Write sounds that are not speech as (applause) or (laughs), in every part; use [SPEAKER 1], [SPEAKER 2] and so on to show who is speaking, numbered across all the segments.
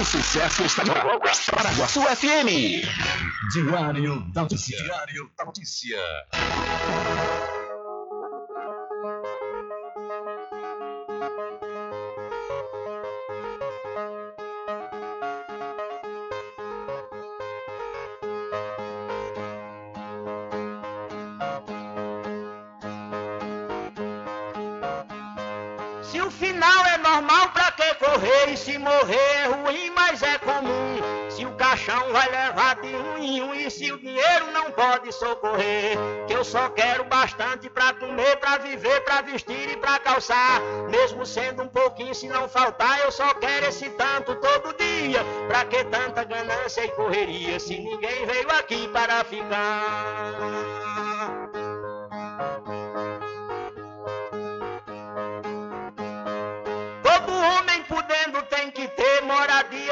[SPEAKER 1] O sucesso está de Paraguaçu FM.
[SPEAKER 2] Diário da Notícia. Diário da Notícia.
[SPEAKER 3] morrer e se morrer e se o dinheiro não pode socorrer, que eu só quero bastante pra comer, pra viver, pra vestir e pra calçar. Mesmo sendo um pouquinho, se não faltar, eu só quero esse tanto todo dia. Pra que tanta ganância e correria se ninguém veio aqui para ficar?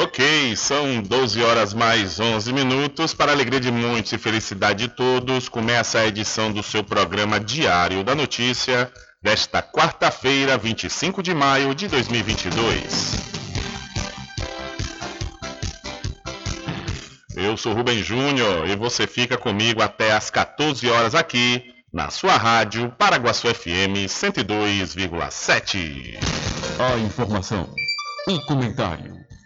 [SPEAKER 4] Ok, são 12 horas mais 11 minutos. Para alegria de muitos e felicidade de todos, começa a edição do seu programa Diário da Notícia desta quarta-feira, 25 de maio de 2022. Eu sou Rubem Júnior e você fica comigo até às 14 horas aqui na sua rádio Paraguaçu FM 102,7.
[SPEAKER 2] A informação, o comentário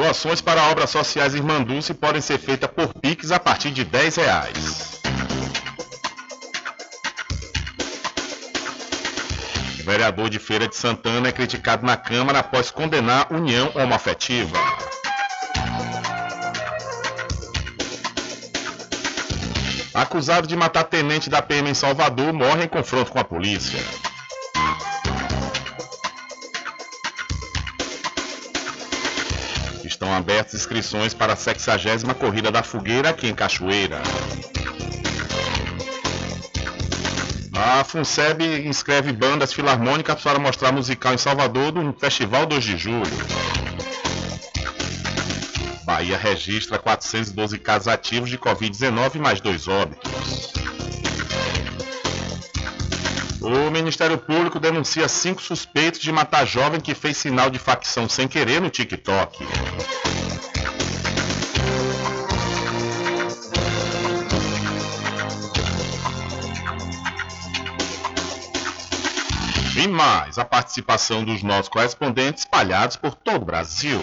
[SPEAKER 4] Doações para obras sociais Irmanduce podem ser feitas por Pix a partir de 10 reais. O vereador de Feira de Santana é criticado na Câmara após condenar união homoafetiva. Acusado de matar tenente da PM em Salvador morre em confronto com a polícia. Estão abertas inscrições para a 60 Corrida da Fogueira aqui em Cachoeira. A FUNSEB inscreve bandas filarmônicas para mostrar musical em Salvador no Festival 2 de Julho. Bahia registra 412 casos ativos de Covid-19 mais dois óbitos. O Ministério Público denuncia cinco suspeitos de matar jovem que fez sinal de facção sem querer no TikTok. E mais a participação dos nossos correspondentes espalhados por todo o Brasil.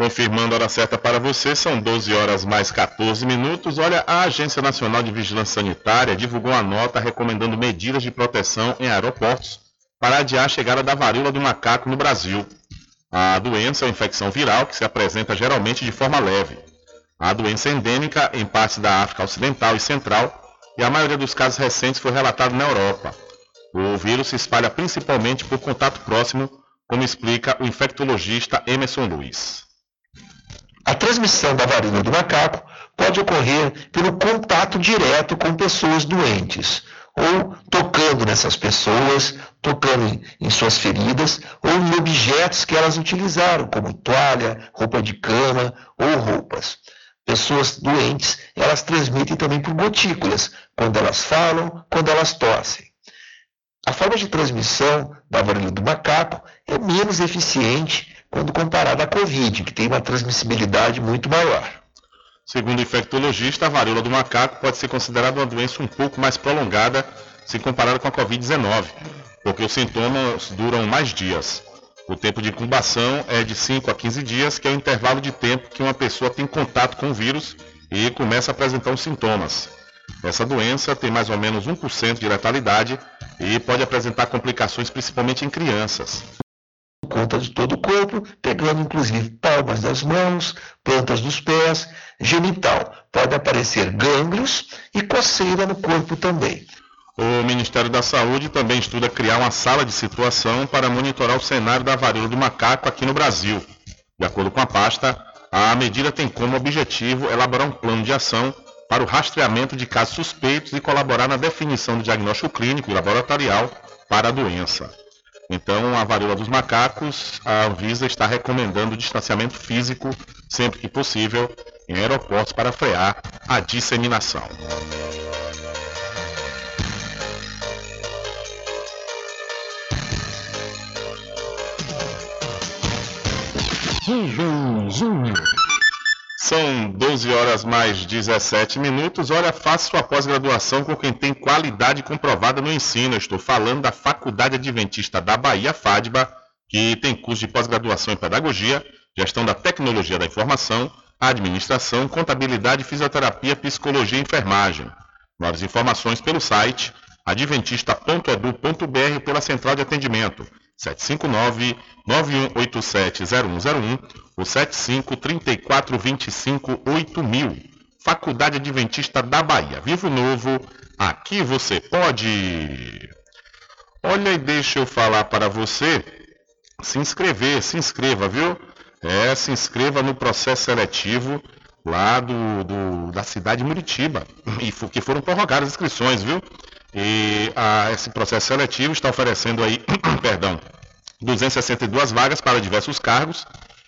[SPEAKER 4] Confirmando a hora certa para você, são 12 horas mais 14 minutos. Olha, a Agência Nacional de Vigilância Sanitária divulgou uma nota recomendando medidas de proteção em aeroportos para adiar a chegada da varíola do macaco no Brasil. A doença é uma infecção viral que se apresenta geralmente de forma leve. A doença é endêmica em partes da África Ocidental e Central e a maioria dos casos recentes foi relatada na Europa. O vírus se espalha principalmente por contato próximo, como explica o infectologista Emerson Luiz.
[SPEAKER 5] A transmissão da varíola do macaco pode ocorrer pelo contato direto com pessoas doentes, ou tocando nessas pessoas, tocando em, suas feridas, ou em objetos que elas utilizaram, como toalha, roupa de cama ou roupas. Pessoas doentes, elas transmitem também por gotículas, quando elas falam, quando elas tossem. A forma de transmissão da varíola do macaco é menos eficiente quando comparado à Covid, que tem uma transmissibilidade muito maior.
[SPEAKER 4] Segundo o infectologista, a varíola do macaco pode ser considerada uma doença um pouco mais prolongada se comparada com a Covid-19, porque os sintomas duram mais dias. O tempo de incubação é de 5 a 15 dias, que é o intervalo de tempo que uma pessoa tem contato com o vírus e começa a apresentar os sintomas. Essa doença tem mais ou menos 1% de letalidade e pode apresentar complicações principalmente em crianças
[SPEAKER 5] conta de todo o corpo, pegando inclusive palmas das mãos, plantas dos pés, genital. Pode aparecer gânglios e coceira no corpo também.
[SPEAKER 4] O Ministério da Saúde também estuda criar uma sala de situação para monitorar o cenário da varíola do macaco aqui no Brasil. De acordo com a pasta, a medida tem como objetivo elaborar um plano de ação para o rastreamento de casos suspeitos e colaborar na definição do diagnóstico clínico e laboratorial para a doença. Então, a varíola dos macacos, a Anvisa está recomendando distanciamento físico sempre que possível em aeroportos para frear a disseminação.
[SPEAKER 2] Júnior.
[SPEAKER 4] São 12 horas mais 17 minutos. Olha, faça sua pós-graduação com quem tem qualidade comprovada no ensino. Eu estou falando da Faculdade Adventista da Bahia, FADBA, que tem curso de pós-graduação em Pedagogia, Gestão da Tecnologia da Informação, Administração, Contabilidade, Fisioterapia, Psicologia e Enfermagem. Mais informações pelo site adventista.edu.br pela central de atendimento 759-9187-0101 ou 75-3425-8000. Faculdade Adventista da Bahia. Vivo Novo, aqui você pode. Olha e deixa eu falar para você se inscrever, se inscreva, viu? É, se inscreva no processo seletivo lá do, do da cidade de Muritiba, (laughs) e que foram prorrogadas as inscrições, viu? E a, esse processo seletivo está oferecendo aí, (coughs) perdão, 262 vagas para diversos cargos,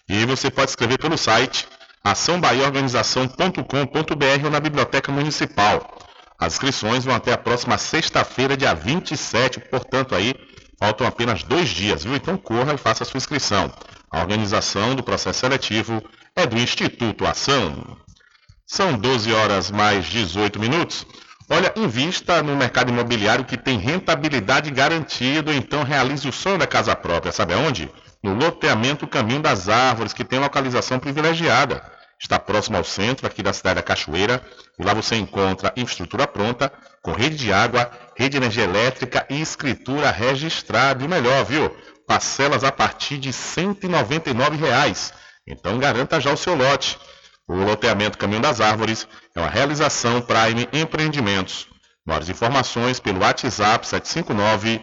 [SPEAKER 4] e você pode escrever pelo site açãobaiaorganização.com.br ou na Biblioteca Municipal. As inscrições vão até a próxima sexta-feira, dia 27, portanto aí faltam apenas dois dias, viu? Então corra e faça a sua inscrição. A organização do processo seletivo é do Instituto Ação. São 12 horas mais 18 minutos. Olha, invista no mercado imobiliário que tem rentabilidade garantida, então realize o sonho da casa própria. Sabe aonde? No loteamento Caminho das Árvores, que tem localização privilegiada. Está próximo ao centro aqui da cidade da Cachoeira, e lá você encontra infraestrutura pronta, com rede de água, rede de energia elétrica e escritura registrada. E o melhor, viu? parcelas a partir de 199 reais. Então garanta já o seu lote. O loteamento Caminho das Árvores é uma realização Prime Empreendimentos. Mais informações pelo WhatsApp 759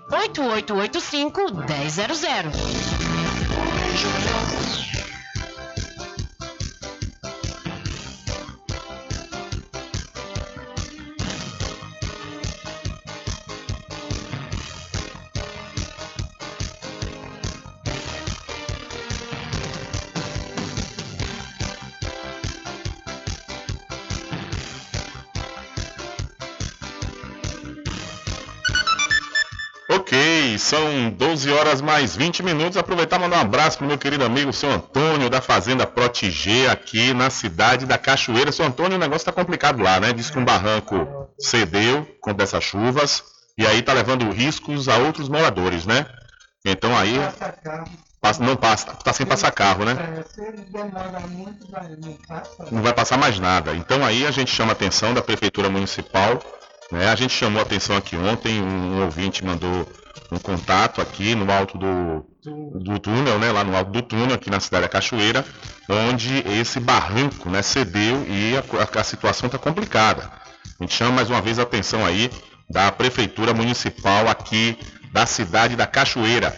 [SPEAKER 6] 98885 1000.
[SPEAKER 4] São 12 horas mais 20 minutos. Aproveitar e mandar um abraço para o meu querido amigo, seu Antônio, da Fazenda Protigê, aqui na cidade da Cachoeira. Seu Antônio, o negócio está complicado lá, né? Diz que um barranco cedeu com dessas chuvas e aí está levando riscos a outros moradores, né? Então aí. Passa, não passa, está sem passar carro, né? Não vai passar mais nada. Então aí a gente chama a atenção da Prefeitura Municipal. Né? A gente chamou a atenção aqui ontem, um ouvinte mandou um contato aqui no alto do, do túnel, né, lá no alto do túnel, aqui na cidade da Cachoeira, onde esse barranco né, cedeu e a, a situação está complicada. A gente chama mais uma vez a atenção aí da Prefeitura Municipal aqui da cidade da Cachoeira.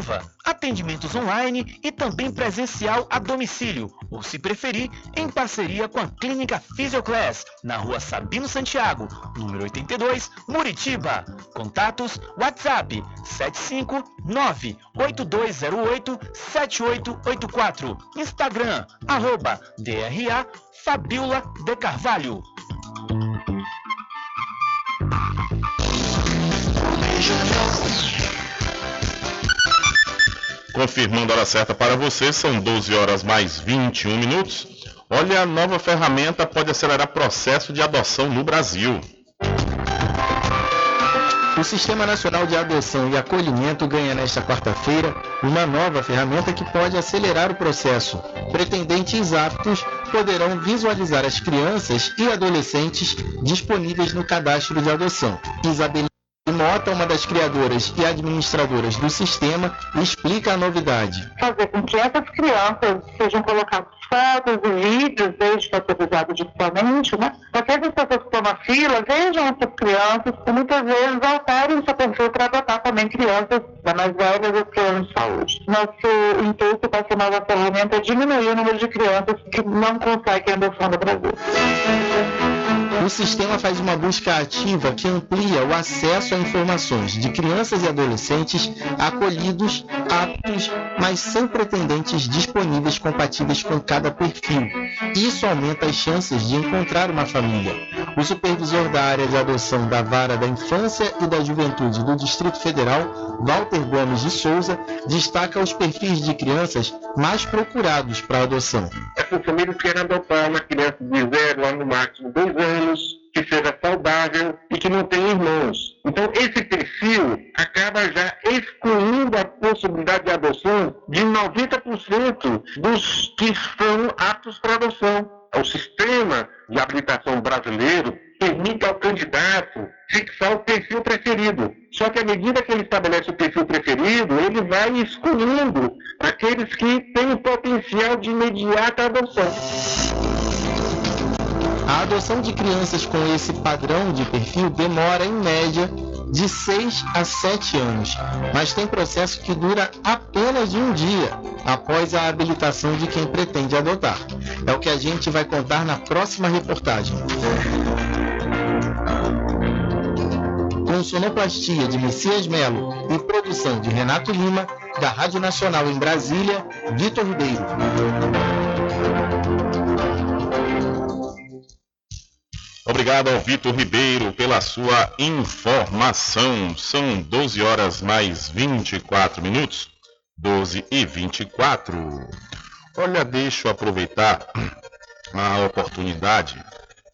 [SPEAKER 7] Atendimentos online e também presencial a domicílio, ou se preferir, em parceria com a Clínica Physioclass, na rua Sabino Santiago, número 82, Muritiba. Contatos WhatsApp 759-8208-7884. Instagram, arroba DRA Fabiola de Carvalho.
[SPEAKER 4] Confirmando a hora certa para você, são 12 horas mais 21 minutos. Olha, a nova ferramenta pode acelerar processo de adoção no Brasil.
[SPEAKER 8] O Sistema Nacional de Adoção e Acolhimento ganha nesta quarta-feira uma nova ferramenta que pode acelerar o processo. Pretendentes aptos poderão visualizar as crianças e adolescentes disponíveis no cadastro de adoção. Isabel Mota, uma das criadoras e administradoras do sistema, explica a novidade.
[SPEAKER 9] Fazer com que essas crianças sejam colocadas fotos e vídeos, desde autorizado digitalmente, né? Para que as pessoas que estão na fila vejam essas crianças e muitas vezes alterem seu perfil para adotar também crianças da mais velhas ou planos de saúde. Nosso intuito com essa nova ferramenta é diminuir o número de crianças que não conseguem adoção no Brasil.
[SPEAKER 8] O sistema faz uma busca ativa que amplia o acesso a informações de crianças e adolescentes acolhidos, aptos, mas sem pretendentes disponíveis compatíveis com cada perfil. Isso aumenta as chances de encontrar uma família. O supervisor da área de adoção da Vara da Infância e da Juventude do Distrito Federal, Walter Gomes de Souza, destaca os perfis de crianças mais procurados para adoção.
[SPEAKER 10] Essas famílias querem adotar uma criança de zero a no máximo dois anos, que seja saudável e que não tenha irmãos. Então, esse perfil acaba já excluindo a possibilidade de adoção de 90% dos que estão aptos para adoção. O sistema de habilitação brasileiro permite ao candidato fixar o perfil preferido. Só que à medida que ele estabelece o perfil preferido, ele vai excluindo aqueles que têm o potencial de imediata adoção.
[SPEAKER 8] A adoção de crianças com esse padrão de perfil demora, em média, de 6 a 7 anos, mas tem processo que dura apenas um dia após a habilitação de quem pretende adotar. É o que a gente vai contar na próxima reportagem. Com sonoplastia de Messias Melo e produção de Renato Lima, da Rádio Nacional em Brasília, Vitor Ribeiro.
[SPEAKER 4] Obrigado ao Vitor Ribeiro pela sua informação. São 12 horas mais 24 minutos. 12 e 24. Olha, deixa eu aproveitar a oportunidade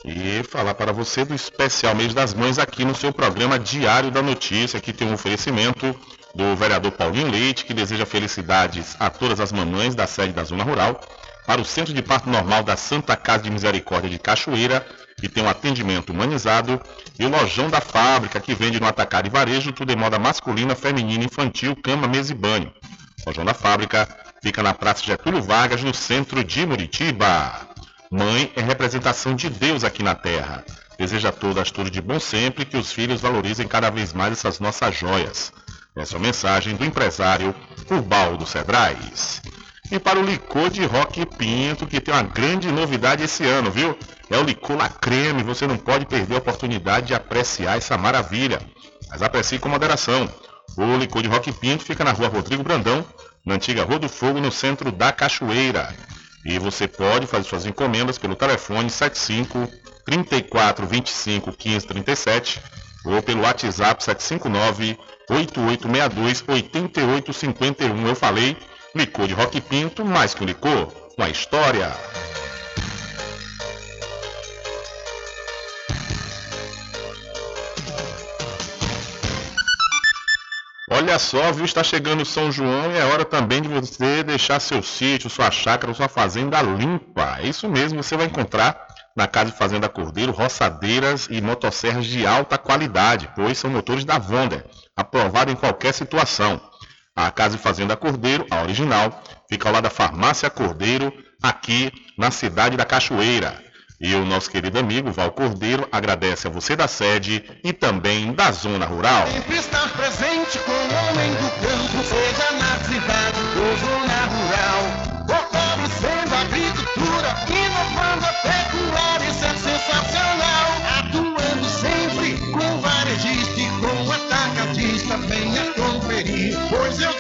[SPEAKER 4] e falar para você do especial mês das mães aqui no seu programa Diário da Notícia, que tem um oferecimento do vereador Paulinho Leite, que deseja felicidades a todas as mamães da sede da Zona Rural, para o Centro de Parto Normal da Santa Casa de Misericórdia de Cachoeira, que tem um atendimento humanizado, e o Lojão da Fábrica, que vende no atacado e varejo tudo em moda masculina, feminina, infantil, cama, mesa e banho. Lojão da Fábrica fica na Praça Getúlio Vargas, no centro de Muritiba. Mãe é representação de Deus aqui na Terra. Deseja a todas tudo de bom sempre que os filhos valorizem cada vez mais essas nossas joias. Essa é a mensagem do empresário Ubaldo Cedrais. E para o licor de Rock Pinto, que tem uma grande novidade esse ano, viu? É o licor La Creme, você não pode perder a oportunidade de apreciar essa maravilha. Mas aprecie com moderação. O licor de Rock Pinto fica na rua Rodrigo Brandão, na antiga Rua do Fogo, no centro da Cachoeira. E você pode fazer suas encomendas pelo telefone 75 34 25 15 37 ou pelo WhatsApp 759 8862 8851. Eu falei Licor de Rock Pinto, mais que um licor, uma história. Olha só, viu? Está chegando São João e é hora também de você deixar seu sítio, sua chácara, sua fazenda limpa. É isso mesmo, você vai encontrar na Casa de Fazenda Cordeiro roçadeiras e motosserras de alta qualidade, pois são motores da Wonder, aprovado em qualquer situação. A Casa e Fazenda Cordeiro, a original, fica ao lado da Farmácia Cordeiro, aqui na cidade da Cachoeira. E o nosso querido amigo Val Cordeiro agradece a você da sede e também da zona rural.
[SPEAKER 11] Sempre estar presente com o homem do campo,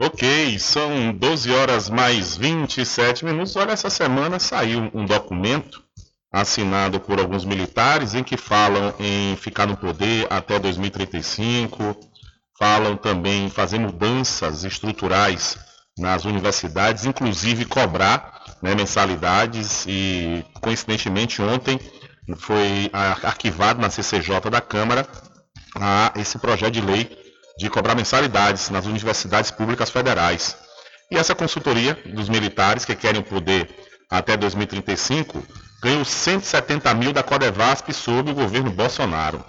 [SPEAKER 4] Ok, são 12 horas mais 27 minutos. Olha, essa semana saiu um documento assinado por alguns militares em que falam em ficar no poder até 2035, falam também em fazer mudanças estruturais nas universidades, inclusive cobrar né, mensalidades e, coincidentemente, ontem foi arquivado na CCJ da Câmara a esse projeto de lei de cobrar mensalidades nas universidades públicas federais. E essa consultoria dos militares que querem o poder até 2035 ganhou 170 mil da Codevasp sob o governo Bolsonaro.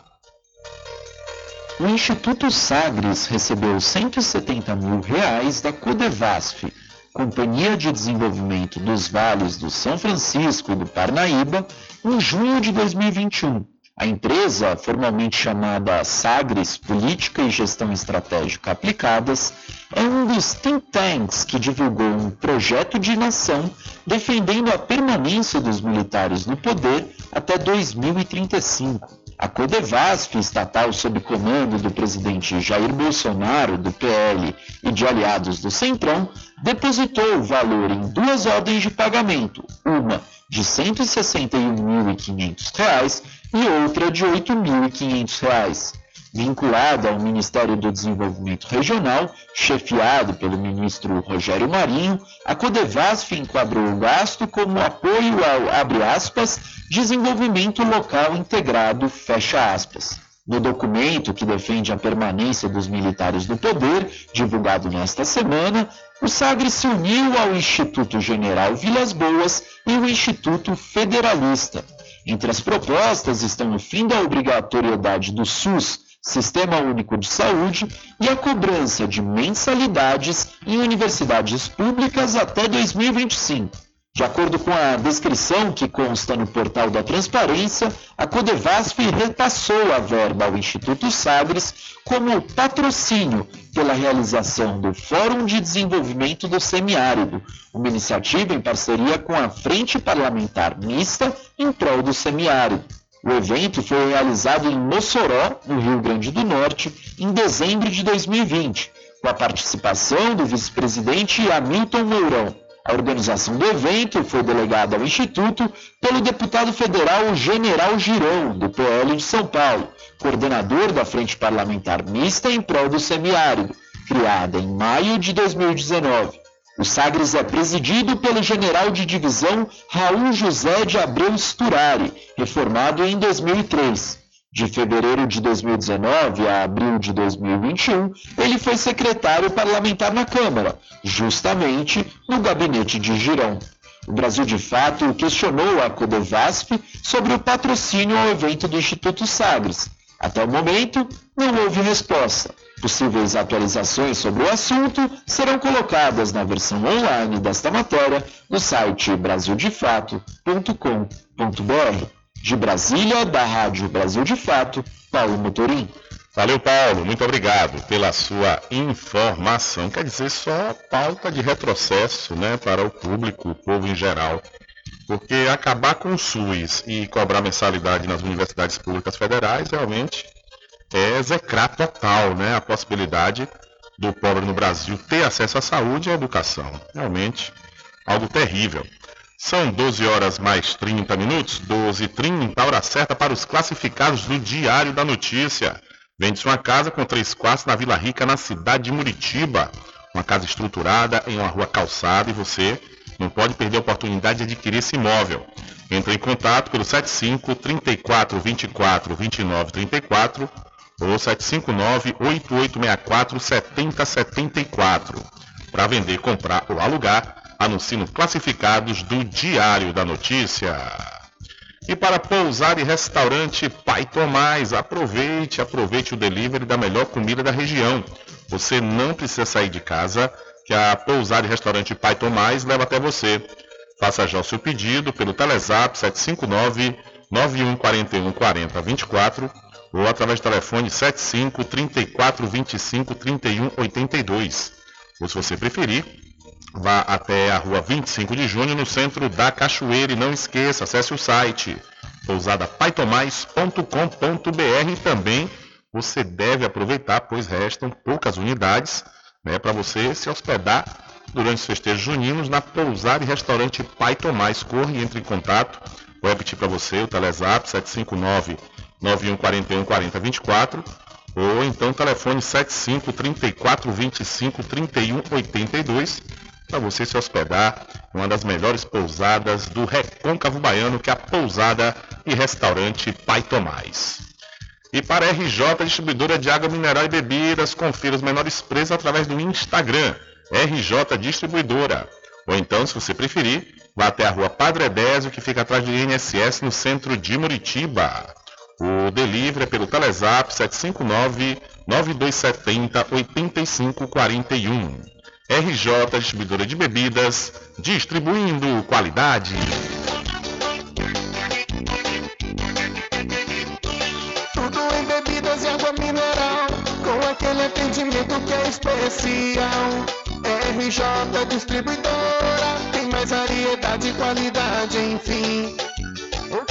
[SPEAKER 12] O Instituto Sagres recebeu 170 mil reais da Codevasf, Companhia de Desenvolvimento dos Vales do São Francisco e do Parnaíba, em junho de 2021 a empresa, formalmente chamada Sagres Política e Gestão Estratégica Aplicadas, é um dos think tanks que divulgou um projeto de nação defendendo a permanência dos militares no poder até 2035. A Codevasf, estatal sob comando do presidente Jair Bolsonaro, do PL e de aliados do Centrão, depositou o valor em duas ordens de pagamento, uma de R$ 161.500 e outra de R$ 8.500, vinculada ao Ministério do Desenvolvimento Regional, chefiado pelo ministro Rogério Marinho, a Codevasf enquadrou o gasto como apoio ao, aspas, desenvolvimento local integrado. No documento que defende a permanência dos militares do poder, divulgado nesta semana, o Sagre se uniu ao Instituto General Vilas Boas e o Instituto Federalista, entre as propostas estão o fim da obrigatoriedade do SUS, Sistema Único de Saúde, e a cobrança de mensalidades em universidades públicas até 2025. De acordo com a descrição que consta no portal da Transparência, a Codevasf repassou a verba ao Instituto Sagres como patrocínio pela realização do Fórum de Desenvolvimento do Semiárido, uma iniciativa em parceria com a Frente Parlamentar Mista em prol do semiárido. O evento foi realizado em Mossoró, no Rio Grande do Norte, em dezembro de 2020, com a participação do vice-presidente Hamilton Mourão. A organização do evento foi delegada ao Instituto pelo deputado federal General Girão, do PL de São Paulo, coordenador da Frente Parlamentar Mista em prol do semiárido, criada em maio de 2019. O Sagres é presidido pelo general de divisão Raul José de Abreu Sturari, reformado em 2003. De fevereiro de 2019 a abril de 2021, ele foi secretário parlamentar na Câmara, justamente no gabinete de Girão. O Brasil de Fato questionou a Codevasf sobre o patrocínio ao evento do Instituto Sagres. Até o momento, não houve resposta. Possíveis atualizações sobre o assunto serão colocadas na versão online desta matéria no site brasildefato.com.br. De Brasília, da Rádio Brasil de Fato, Paulo Motorim.
[SPEAKER 4] Valeu, Paulo. Muito obrigado pela sua informação. Quer dizer, só pauta de retrocesso né, para o público, o povo em geral. Porque acabar com o SUS e cobrar mensalidade nas universidades públicas federais realmente é execrar total né, a possibilidade do pobre no Brasil ter acesso à saúde e à educação. Realmente algo terrível. São 12 horas mais 30 minutos, 12 h 30, hora certa para os classificados do Diário da Notícia. Vende-se uma casa com três quartos na Vila Rica, na cidade de Muritiba. Uma casa estruturada em uma rua calçada e você não pode perder a oportunidade de adquirir esse imóvel. Entre em contato pelo 75 34 24 29 34 ou 759 8864 7074. Para vender, comprar ou alugar, Anuncie no Classificados do Diário da Notícia. E para pousar e restaurante Pai Tomás, aproveite, aproveite o delivery da melhor comida da região. Você não precisa sair de casa, que a pousar e restaurante Pai Tomás leva até você. Faça já o seu pedido pelo Telezap 759 9141 40 24 ou através do telefone 75 34 25 31 82. Ou se você preferir, Vá até a rua 25 de junho, no centro da Cachoeira. E não esqueça, acesse o site pousadapaitomais.com.br também você deve aproveitar, pois restam poucas unidades né, para você se hospedar durante os festejos juninos na pousada e restaurante Pai Tomás. Corre e entre em contato. Vou repetir para você o Telezap 759 9141 4024 ou então telefone 75 34 25 31 82 para você se hospedar em uma das melhores pousadas do Recôncavo Baiano, que é a Pousada e Restaurante Pai Tomás. E para a RJ Distribuidora de Água Mineral e Bebidas, confira os menores preços através do Instagram, RJ Distribuidora. Ou então, se você preferir, vá até a rua Padre Edésio, que fica atrás do INSS, no centro de Muritiba. O delivery é pelo Telezap 759-9270-8541. RJ Distribuidora de Bebidas, distribuindo qualidade.
[SPEAKER 13] Tudo em bebidas e água mineral, com aquele atendimento que é especial. RJ Distribuidora, tem mais variedade e qualidade, enfim.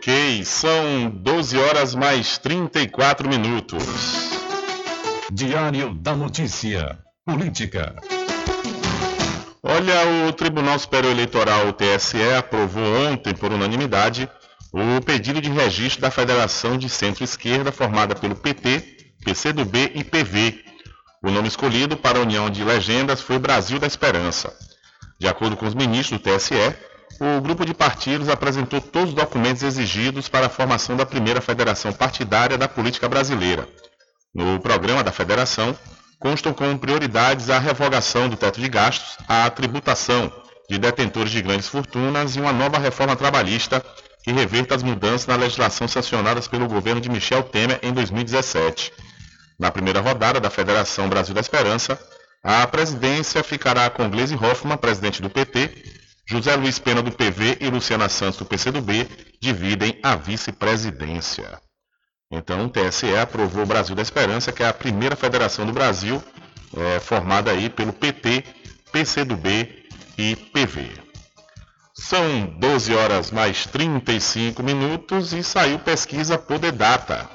[SPEAKER 4] Ok, são 12 horas mais 34 minutos.
[SPEAKER 2] Diário da Notícia. Política.
[SPEAKER 4] Olha, o Tribunal Superior Eleitoral, o TSE, aprovou ontem, por unanimidade, o pedido de registro da Federação de Centro-Esquerda, formada pelo PT, PCdoB e PV. O nome escolhido para a união de legendas foi Brasil da Esperança. De acordo com os ministros do TSE, o grupo de partidos apresentou todos os documentos exigidos para a formação da primeira federação partidária da política brasileira. No programa da federação, constam como prioridades a revogação do teto de gastos, a tributação de detentores de grandes fortunas e uma nova reforma trabalhista que reverta as mudanças na legislação sancionadas pelo governo de Michel Temer em 2017. Na primeira rodada da Federação Brasil da Esperança, a presidência ficará com Gleisi Hoffmann, presidente do PT, José Luiz Pena do PV e Luciana Santos do PCdoB dividem a vice-presidência. Então, o TSE aprovou o Brasil da Esperança, que é a primeira federação do Brasil, é, formada aí pelo PT, PCdoB e PV. São 12 horas mais 35 minutos e saiu pesquisa Poder Data.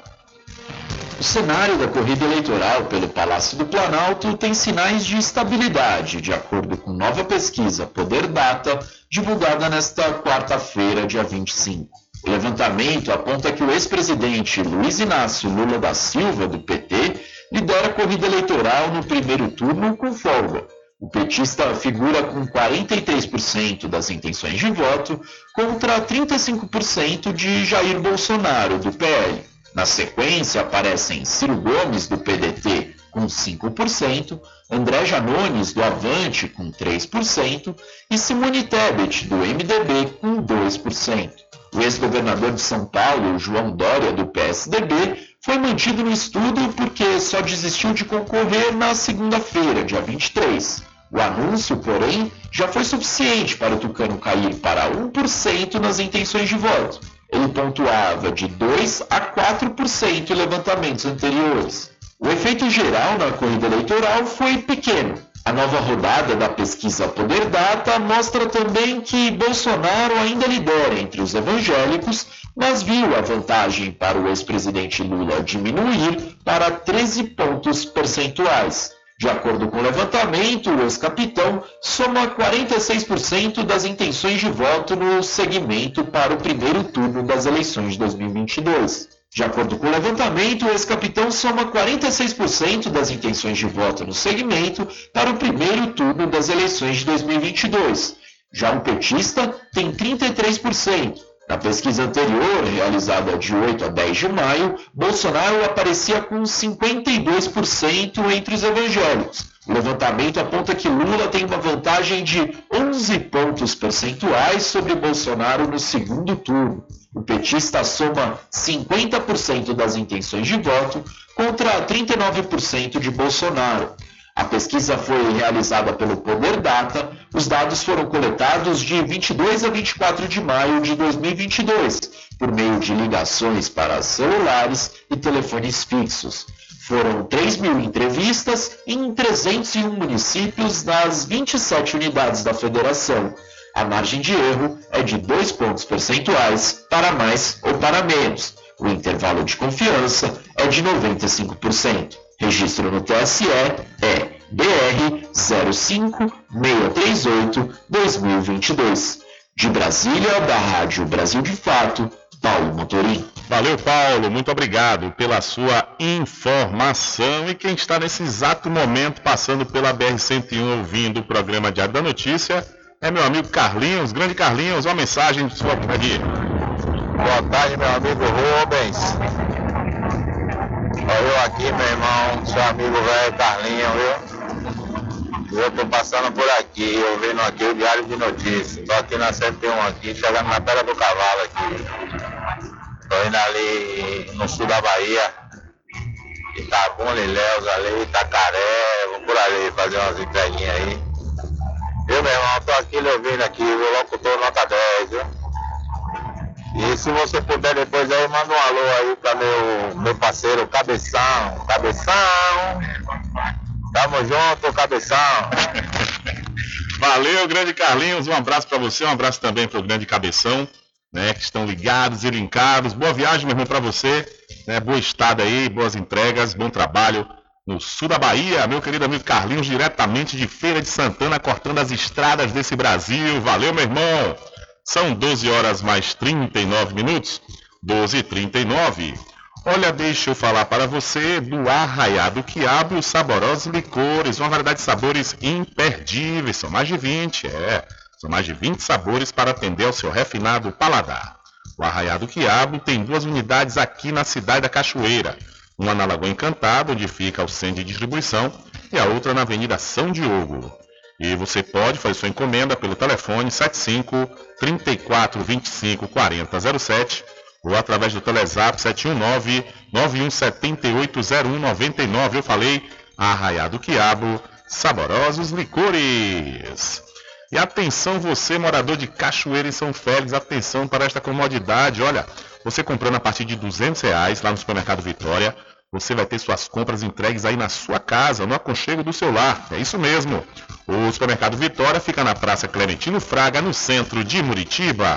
[SPEAKER 12] O cenário da corrida eleitoral pelo Palácio do Planalto tem sinais de estabilidade, de acordo com nova pesquisa Poder Data, divulgada nesta quarta-feira, dia 25. O levantamento aponta que o ex-presidente Luiz Inácio Lula da Silva, do PT, lidera a corrida eleitoral no primeiro turno com folga. O petista figura com 43% das intenções de voto contra 35% de Jair Bolsonaro, do PL. Na sequência, aparecem Ciro Gomes, do PDT, com 5%, André Janones, do Avante, com 3%, e Simone Tebet, do MDB, com 2%. O ex-governador de São Paulo, João Dória, do PSDB, foi mantido no estudo porque só desistiu de concorrer na segunda-feira, dia 23. O anúncio, porém, já foi suficiente para o Tucano cair para 1% nas intenções de voto. Ele pontuava de 2 a 4% em levantamentos anteriores. O efeito geral na corrida eleitoral foi pequeno. A nova rodada da pesquisa Poder Data mostra também que Bolsonaro ainda lidera entre os evangélicos, mas viu a vantagem para o ex-presidente Lula diminuir para 13 pontos percentuais. De acordo com o levantamento, o ex-capitão soma 46% das intenções de voto no segmento para o primeiro turno das eleições de 2022. De acordo com o levantamento, o ex-capitão soma 46% das intenções de voto no segmento para o primeiro turno das eleições de 2022. Já o petista tem 33%. Na pesquisa anterior, realizada de 8 a 10 de maio, Bolsonaro aparecia com 52% entre os evangélicos. O levantamento aponta que Lula tem uma vantagem de 11 pontos percentuais sobre Bolsonaro no segundo turno. O petista soma 50% das intenções de voto contra 39% de Bolsonaro. A pesquisa foi realizada pelo Poder Data. Os dados foram coletados de 22 a 24 de maio de 2022, por meio de ligações para celulares e telefones fixos. Foram 3 mil entrevistas em 301 municípios nas 27 unidades da federação. A margem de erro é de 2 pontos percentuais para mais ou para menos. O intervalo de confiança é de 95%. Registro no TSE é BR 05638-2022. De Brasília, da Rádio Brasil de Fato, Paulo Motorim.
[SPEAKER 4] Valeu, Paulo. Muito obrigado pela sua informação. E quem está nesse exato momento passando pela BR-101 ouvindo o programa Diário da Notícia é meu amigo Carlinhos. Grande Carlinhos, uma mensagem de sua aqui.
[SPEAKER 14] Boa tarde, meu amigo Rubens. Eu aqui, meu irmão, seu amigo velho Carlinho, viu? Eu tô passando por aqui, ouvindo aqui o Diário de Notícias. Tô aqui na 101 aqui, chegando na Pedra do Cavalo aqui. Tô indo ali no sul da Bahia. Itabuna, Ilhéus ali, Itacaré, vou por ali fazer umas entreguinhas aí. Eu, meu irmão, tô aqui ouvindo aqui, o locutor nota 10, viu? E se você puder depois aí, manda um alô aí para meu, meu parceiro Cabeção. Cabeção! Tamo junto, Cabeção!
[SPEAKER 4] Valeu, grande Carlinhos. Um abraço para você, um abraço também para o grande Cabeção, né, que estão ligados e linkados. Boa viagem, meu irmão, para você. Né, boa estada aí, boas entregas, bom trabalho no sul da Bahia. Meu querido amigo Carlinhos, diretamente de Feira de Santana, cortando as estradas desse Brasil. Valeu, meu irmão. São 12 horas mais 39 minutos. 12 e 39. Olha, deixa eu falar para você do Arraiado Quiabo os saborosos licores, uma variedade de sabores imperdíveis, são mais de 20, é, são mais de 20 sabores para atender ao seu refinado paladar. O Arraiado Quiabo tem duas unidades aqui na cidade da Cachoeira, uma na Lagoa Encantada, onde fica o centro de distribuição, e a outra na Avenida São Diogo. E você pode fazer sua encomenda pelo telefone 75 34 25 40 07 ou através do Telezap 719 9178 0199. Eu falei Arraiado Quiabo, saborosos licores. E atenção você, morador de Cachoeira em São Félix, atenção para esta comodidade. Olha, você comprando a partir de 200 reais lá no supermercado Vitória, você vai ter suas compras entregues aí na sua casa, no aconchego do seu lar. É isso mesmo. O supermercado Vitória fica na Praça Clementino Fraga, no centro de Muritiba.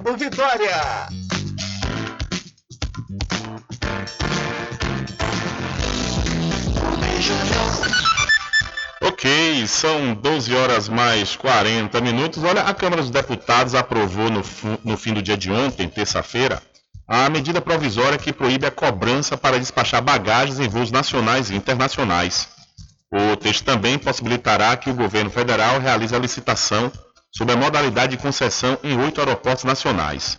[SPEAKER 15] Vitória.
[SPEAKER 4] Ok, são 12 horas mais 40 minutos. Olha, a Câmara dos Deputados aprovou no, no fim do dia de ontem, terça-feira, a medida provisória que proíbe a cobrança para despachar bagagens em voos nacionais e internacionais. O texto também possibilitará que o governo federal realize a licitação sob a modalidade de concessão em oito aeroportos nacionais.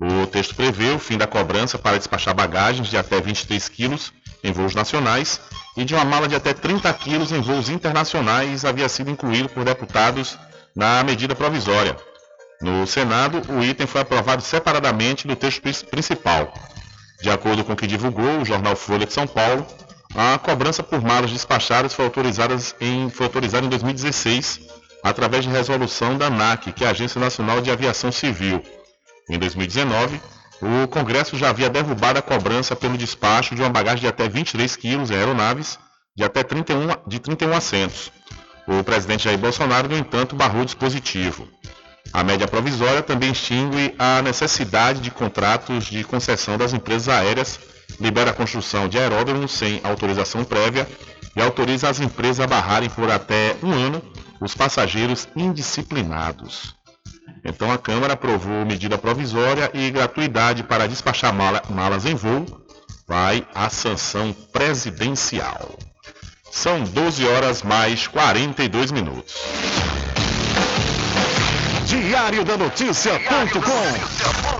[SPEAKER 4] O texto prevê o fim da cobrança para despachar bagagens de até 23 quilos em voos nacionais e de uma mala de até 30 quilos em voos internacionais havia sido incluído por deputados na medida provisória. No Senado, o item foi aprovado separadamente do texto principal. De acordo com o que divulgou o jornal Folha de São Paulo, a cobrança por malas despachadas foi autorizada em, foi autorizada em 2016, através de resolução da ANAC, que é a Agência Nacional de Aviação Civil. Em 2019, o Congresso já havia derrubado a cobrança pelo despacho de uma bagagem de até 23 quilos em aeronaves de até 31, de 31 assentos. O presidente Jair Bolsonaro, no entanto, barrou o dispositivo. A média provisória também extingue a necessidade de contratos de concessão das empresas aéreas, libera a construção de aeródromos sem autorização prévia e autoriza as empresas a barrarem por até um ano os passageiros indisciplinados. Então a Câmara aprovou medida provisória e gratuidade para despachar mala, malas em voo. Vai a sanção presidencial. São 12 horas mais 42 minutos.
[SPEAKER 2] Diário da Notícia.com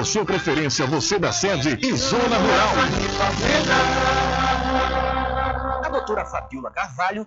[SPEAKER 2] a sua preferência, você da sede e Zona Rural.
[SPEAKER 7] A doutora Fabiola Carvalho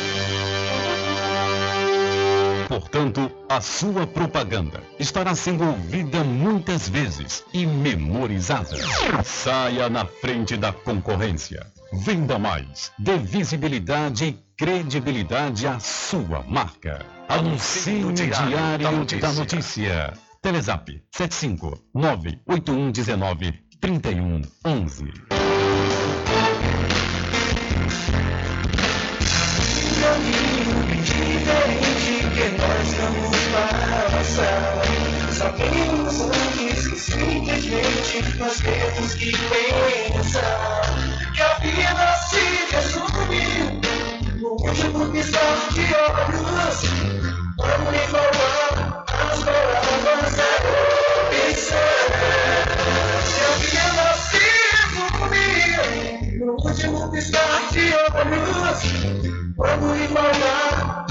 [SPEAKER 2] Portanto, a sua propaganda estará sendo ouvida muitas vezes e memorizada. Saia na frente da concorrência. Venda mais. Dê visibilidade e credibilidade à sua marca. Anuncie no Diário da Notícia. Telezap 75 98119 3111.
[SPEAKER 11] diferente estamos passar. Sabemos antes que simplesmente nós temos que pensar que a vida se resume no último piscar de olhos. Vamos lhe falar as palavras da opção. Que a vida se resume no último piscar
[SPEAKER 13] de olhos, as palavras
[SPEAKER 16] De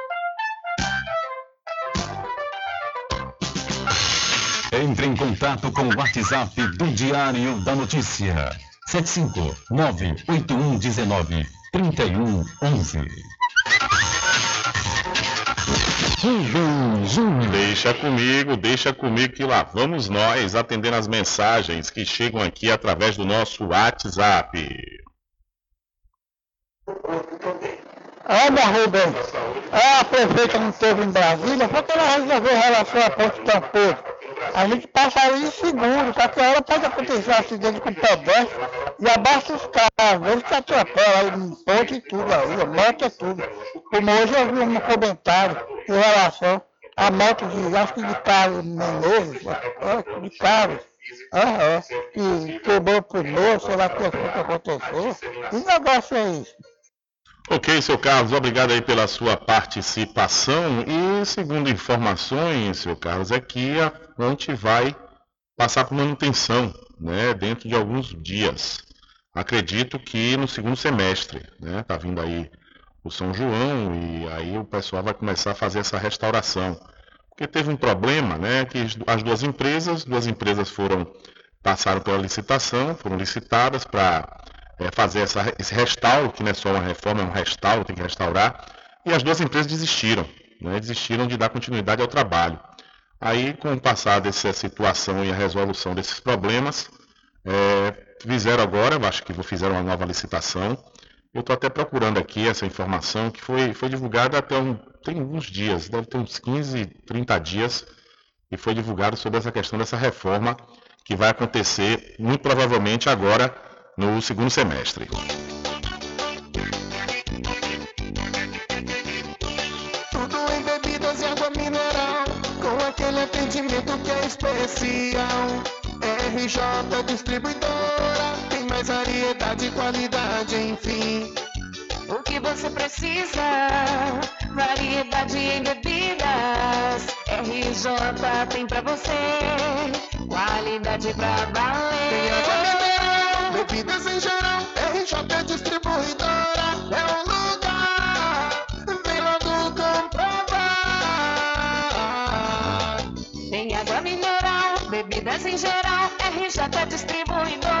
[SPEAKER 16] Entre em contato com o WhatsApp do Diário da Notícia. 759-8119-3111.
[SPEAKER 4] Deixa comigo, deixa comigo que lá vamos nós atendendo as mensagens que chegam aqui através do nosso WhatsApp.
[SPEAKER 17] Olha, Rubens, a prefeita não esteve em Brasília, foi que ela resolveu relação a Ponte Campo. A gente passa ali em segundo, qualquer hora pode acontecer um acidente com o pedestre e abaixa os carros, eles que atropelam ponte e tudo aí, moto é tudo. Como hoje eu vi um comentário em relação à moto de, acho que de Carlos Menezes, de Carlos, aham, que quebrou o pneu, sei lá o que que aconteceu. Que negócio é isso?
[SPEAKER 4] Ok, seu Carlos, obrigado aí pela sua participação. E segundo informações, seu Carlos, é que a ponte vai passar por manutenção, né, dentro de alguns dias. Acredito que no segundo semestre, né, tá vindo aí o São João e aí o pessoal vai começar a fazer essa restauração. Porque teve um problema, né, que as duas empresas, duas empresas foram passaram pela licitação, foram licitadas para é, fazer essa, esse restauro, que não é só uma reforma, é um restauro, tem que restaurar, e as duas empresas desistiram, né, desistiram de dar continuidade ao trabalho. Aí, com o passar dessa situação e a resolução desses problemas, é, fizeram agora, acho que fizeram uma nova licitação. Eu estou até procurando aqui essa informação que foi, foi divulgada até um, tem uns dias, deve ter uns 15, 30 dias, e foi divulgado sobre essa questão dessa reforma que vai acontecer muito provavelmente agora no segundo semestre.
[SPEAKER 13] Tudo em bebidas e água mineral, com aquele atendimento que é especial. RJ Distribuidora, tem mais variedade e qualidade, enfim.
[SPEAKER 6] O que você precisa? Variedade em bebidas. RJ tem pra você. Qualidade pra valer.
[SPEAKER 13] Bebidas em geral. RJ Distribuidora é o lugar. Vem logo comprovar.
[SPEAKER 6] Tem água mineral, bebidas em geral. RJ Distribuidora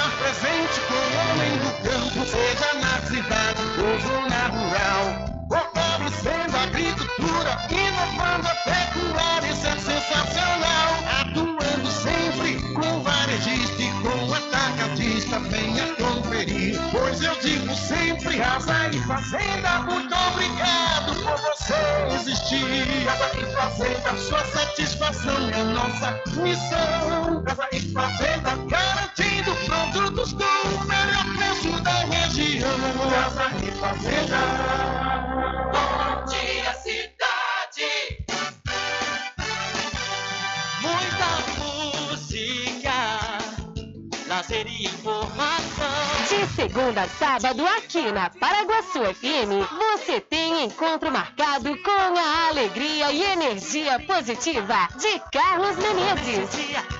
[SPEAKER 11] Estar presente com o homem do campo, seja na cidade ou zona rural. Fortalecendo a agricultura, inovando a pecuária, isso é sensacional. Atuando sempre com varejista e com atacadista, venha Pois eu digo sempre, Casa e Fazenda, muito obrigado por você existir. Casa e Fazenda, sua satisfação é nossa missão. Casa e Fazenda, garantindo produtos com o melhor preço da região. Casa e Fazenda.
[SPEAKER 13] Bom dia, cidade. Muita música, lazer e informação.
[SPEAKER 18] De segunda a sábado, aqui na Paraguaçu FM, você tem encontro marcado com a alegria e energia positiva de Carlos Menezes.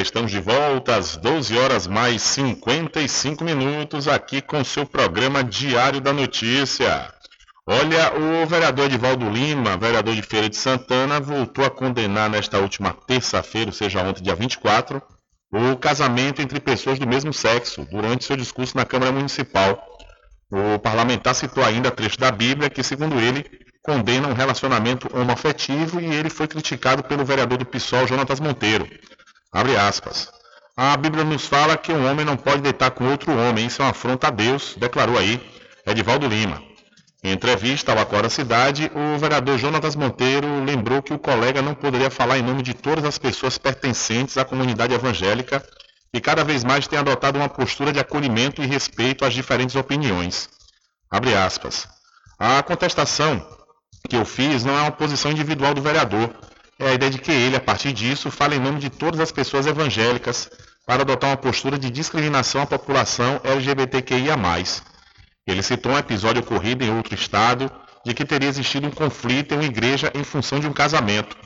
[SPEAKER 4] Estamos de volta às 12 horas mais 55 minutos aqui com seu programa Diário da Notícia. Olha, o vereador Edivaldo Lima, vereador de Feira de Santana, voltou a condenar nesta última terça-feira, ou seja, ontem, dia 24, o casamento entre pessoas do mesmo sexo, durante seu discurso na Câmara Municipal. O parlamentar citou ainda trecho da Bíblia que, segundo ele, condena um relacionamento homoafetivo e ele foi criticado pelo vereador do PSOL, Jonatas Monteiro. Abre aspas. A Bíblia nos fala que um homem não pode deitar com outro homem, isso é uma afronta a Deus, declarou aí Edivaldo Lima. Em entrevista ao Acorda Cidade, o vereador Jonatas Monteiro lembrou que o colega não poderia falar em nome de todas as pessoas pertencentes à comunidade evangélica e cada vez mais tem adotado uma postura de acolhimento e respeito às diferentes opiniões. Abre aspas. A contestação que eu fiz não é uma posição individual do vereador, é a ideia de que ele, a partir disso, fala em nome de todas as pessoas evangélicas para adotar uma postura de discriminação à população LGBTQIA+. Ele citou um episódio ocorrido em outro estado de que teria existido um conflito em uma igreja em função de um casamento.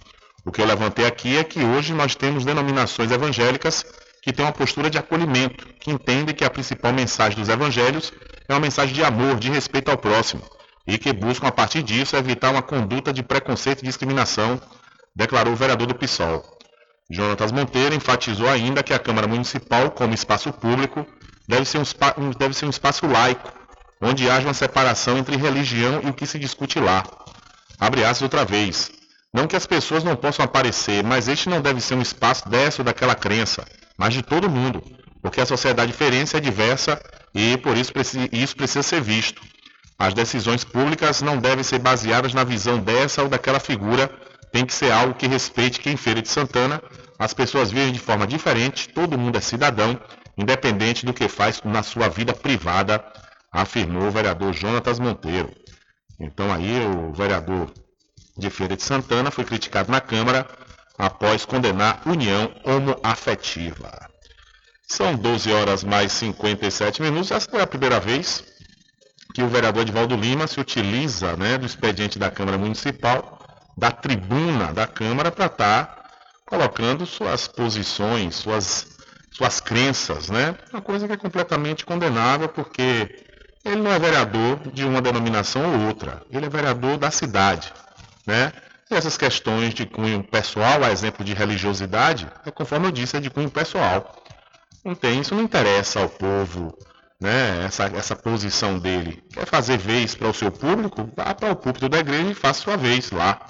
[SPEAKER 4] O que eu levantei aqui é que hoje nós temos denominações evangélicas que têm uma postura de acolhimento, que entendem que a principal mensagem dos evangelhos é uma mensagem de amor, de respeito ao próximo, e que buscam, a partir disso, evitar uma conduta de preconceito e discriminação, declarou o vereador do PSOL. Jonatas Monteiro enfatizou ainda que a Câmara Municipal, como espaço público, deve ser um, deve ser um espaço laico, onde haja uma separação entre religião e o que se discute lá. Abre aspas outra vez. Não que as pessoas não possam aparecer, mas este não deve ser um espaço dessa ou daquela crença, mas de todo mundo, porque a sociedade diferente é diversa e por isso isso precisa ser visto. As decisões públicas não devem ser baseadas na visão dessa ou daquela figura, tem que ser algo que respeite que em Feira de Santana as pessoas vivem de forma diferente, todo mundo é cidadão, independente do que faz na sua vida privada, afirmou o vereador Jonatas Monteiro. Então aí o vereador de Feira de Santana foi criticado na Câmara após condenar união homoafetiva. São 12 horas mais 57 minutos. Essa foi a primeira vez que o vereador Edvaldo Lima se utiliza né, do expediente da Câmara Municipal, da tribuna da Câmara, para estar tá colocando suas posições, suas, suas crenças, né? Uma coisa que é completamente condenável, porque ele não é vereador de uma denominação ou outra, ele é vereador da cidade. Né? E essas questões de cunho pessoal, a exemplo de religiosidade, é conforme eu disse, é de cunho pessoal. Não tem, isso não interessa ao povo, né? essa, essa posição dele. Quer fazer vez para o seu público? Vá para o púlpito da igreja e faça sua vez lá.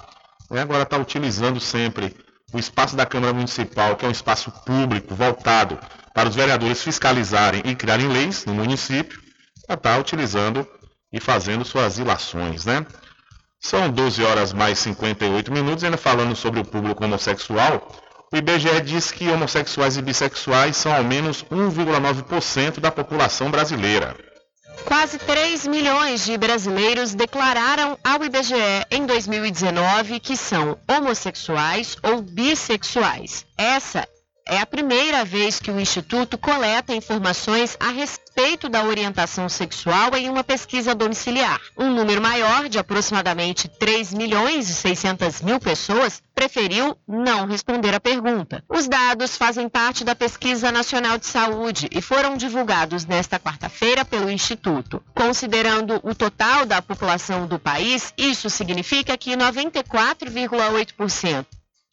[SPEAKER 4] Né? Agora está utilizando sempre o espaço da Câmara Municipal, que é um espaço público voltado para os vereadores fiscalizarem e criarem leis no município, para estar tá utilizando e fazendo suas ilações, né? São 12 horas mais 58 minutos, ainda falando sobre o público homossexual. O IBGE diz que homossexuais e bissexuais são ao menos 1,9% da população brasileira.
[SPEAKER 19] Quase 3 milhões de brasileiros declararam ao IBGE em 2019 que são homossexuais ou bissexuais. Essa é a primeira vez que o Instituto coleta informações a respeito da orientação sexual em uma pesquisa domiciliar. Um número maior, de aproximadamente 3 milhões e 600 mil pessoas, preferiu não responder à pergunta. Os dados fazem parte da Pesquisa Nacional de Saúde e foram divulgados nesta quarta-feira pelo Instituto. Considerando o total da população do país, isso significa que 94,8%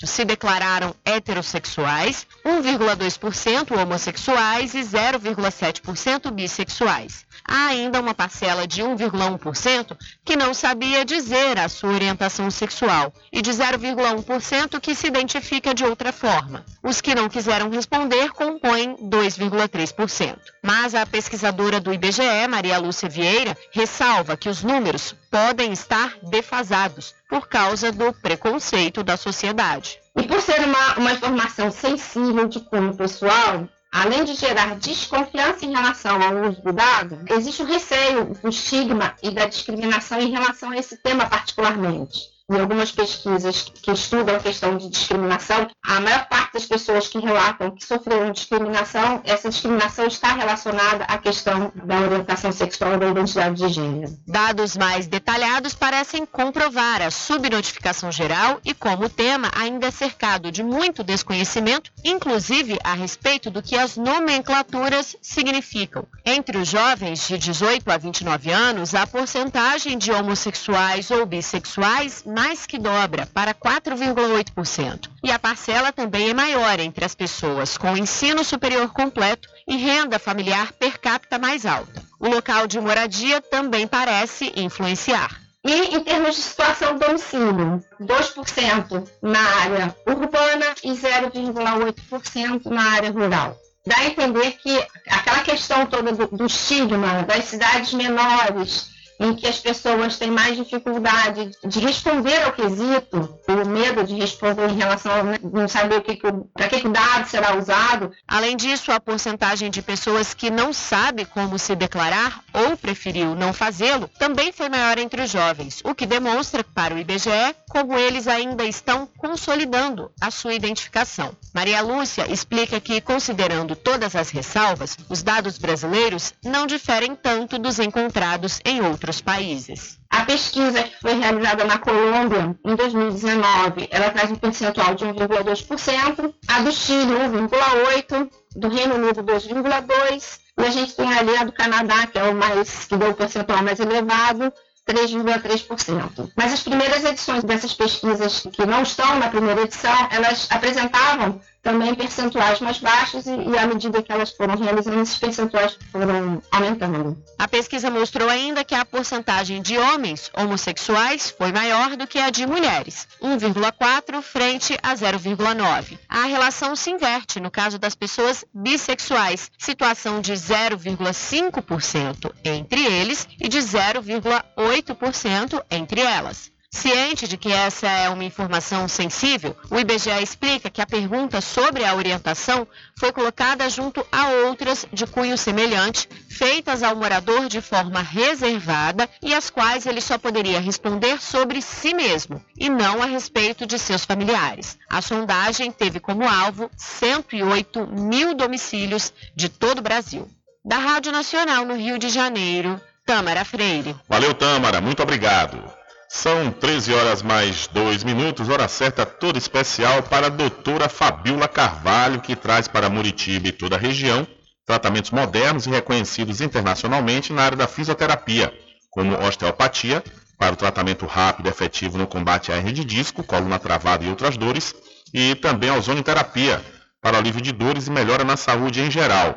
[SPEAKER 19] se declararam heterossexuais, 1,2% homossexuais e 0,7% bissexuais. Há ainda uma parcela de 1,1% que não sabia dizer a sua orientação sexual e de 0,1% que se identifica de outra forma. Os que não quiseram responder compõem 2,3%. Mas a pesquisadora do IBGE, Maria Lúcia Vieira, ressalva que os números podem estar defasados por causa do preconceito da sociedade.
[SPEAKER 20] E por ser uma, uma informação sensível de cunho pessoal, além de gerar desconfiança em relação ao uso do dado, existe o receio, o estigma e da discriminação em relação a esse tema particularmente em algumas pesquisas que estudam a questão de discriminação, a maior parte das pessoas que relatam que sofreram discriminação, essa discriminação está relacionada à questão da orientação sexual e da identidade de gênero.
[SPEAKER 19] Dados mais detalhados parecem comprovar a subnotificação geral e como o tema ainda é cercado de muito desconhecimento, inclusive a respeito do que as nomenclaturas significam. Entre os jovens de 18 a 29 anos, a porcentagem de homossexuais ou bissexuais mais que dobra, para 4,8%. E a parcela também é maior entre as pessoas com ensino superior completo e renda familiar per capita mais alta. O local de moradia também parece influenciar.
[SPEAKER 20] E em termos de situação do domicílio, 2% na área urbana e 0,8% na área rural. Dá a entender que aquela questão toda do, do estigma das cidades menores, em que as pessoas têm mais dificuldade de responder ao quesito, pelo medo de responder em relação a não saber o que, que para que, que o dado será usado.
[SPEAKER 19] Além disso, a porcentagem de pessoas que não sabe como se declarar ou preferiu não fazê-lo também foi maior entre os jovens, o que demonstra para o IBGE como eles ainda estão consolidando a sua identificação. Maria Lúcia explica que, considerando todas as ressalvas, os dados brasileiros não diferem tanto dos encontrados em outros
[SPEAKER 6] outros países.
[SPEAKER 20] A pesquisa que foi realizada na Colômbia em 2019, ela traz um percentual de 1,2%, a do Chile 1,8%, do Reino Unido 2,2%, e a gente tem ali a do Canadá, que é o mais que deu o percentual mais elevado, 3,3%. Mas as primeiras edições dessas pesquisas que não estão na primeira edição, elas apresentavam também percentuais mais baixos e, e à medida que elas foram realizando, esses percentuais foram aumentando.
[SPEAKER 6] A pesquisa mostrou ainda que a porcentagem de homens homossexuais foi maior do que a de mulheres, 1,4 frente a 0,9. A relação se inverte no caso das pessoas bissexuais, situação de 0,5% entre eles e de 0,8% entre elas. Ciente de que essa é uma informação sensível, o IBGE explica que a pergunta sobre a orientação foi colocada junto a outras de cunho semelhante, feitas ao morador de forma reservada e às quais ele só poderia responder sobre si mesmo e não a respeito de seus familiares. A sondagem teve como alvo 108 mil domicílios de todo o Brasil. Da Rádio Nacional no Rio de Janeiro, Tâmara Freire.
[SPEAKER 4] Valeu, Tâmara, muito obrigado. São 13 horas mais 2 minutos, hora certa toda especial para a doutora Fabiola Carvalho, que traz para Muritiba e toda a região tratamentos modernos e reconhecidos internacionalmente na área da fisioterapia, como osteopatia, para o tratamento rápido e efetivo no combate à hernia de disco, coluna travada e outras dores, e também a ozonioterapia, para alívio de dores e melhora na saúde em geral.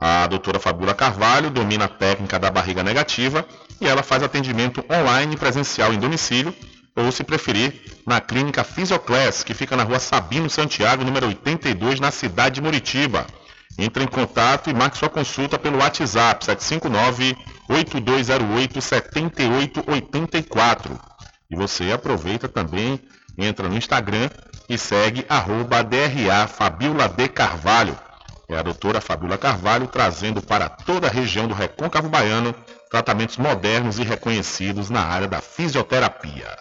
[SPEAKER 4] A doutora Fabiola Carvalho domina a técnica da barriga negativa e ela faz atendimento online presencial em domicílio ou, se preferir, na clínica Fisioclass, que fica na rua Sabino Santiago, número 82, na cidade de Muritiba. Entre em contato e marque sua consulta pelo WhatsApp 759-8208-7884. E você aproveita também, entra no Instagram e segue arroba DRA Fabiola de Carvalho. É a doutora Fabiola Carvalho trazendo para toda a região do Recôncavo Baiano tratamentos modernos e reconhecidos na área da fisioterapia.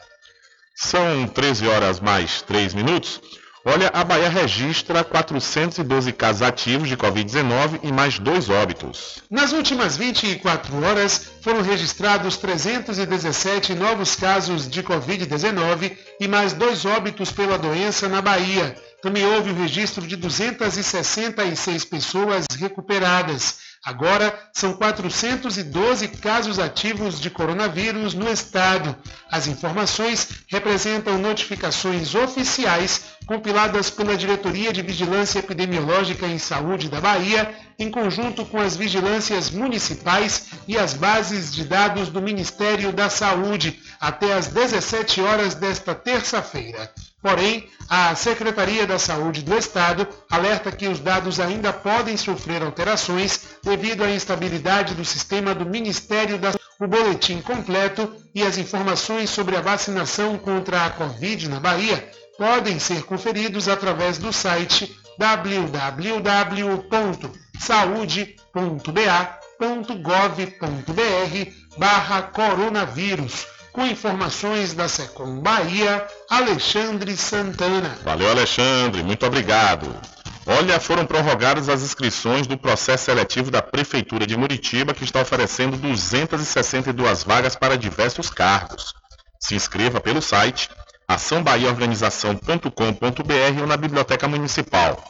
[SPEAKER 4] São 13 horas mais 3 minutos. Olha, a Bahia registra 412 casos ativos de Covid-19 e mais dois óbitos.
[SPEAKER 21] Nas últimas 24 horas, foram registrados 317 novos casos de Covid-19 e mais dois óbitos pela doença na Bahia. Também houve o registro de 266 pessoas recuperadas. Agora são 412 casos ativos de coronavírus no estado. As informações representam notificações oficiais compiladas pela Diretoria de Vigilância Epidemiológica em Saúde da Bahia, em conjunto com as vigilâncias municipais e as bases de dados do Ministério da Saúde, até às 17 horas desta terça-feira. Porém, a Secretaria da Saúde do Estado alerta que os dados ainda podem sofrer alterações devido à instabilidade do sistema do Ministério da o boletim completo e as informações sobre a vacinação contra a Covid na Bahia podem ser conferidos através do site www.saude.ba.gov.br barra coronavírus com informações da Secom Bahia, Alexandre Santana.
[SPEAKER 4] Valeu, Alexandre, muito obrigado. Olha, foram prorrogadas as inscrições do processo seletivo da Prefeitura de Muritiba, que está oferecendo 262 vagas para diversos cargos. Se inscreva pelo site açãobahiaorganização.com.br ou na Biblioteca Municipal.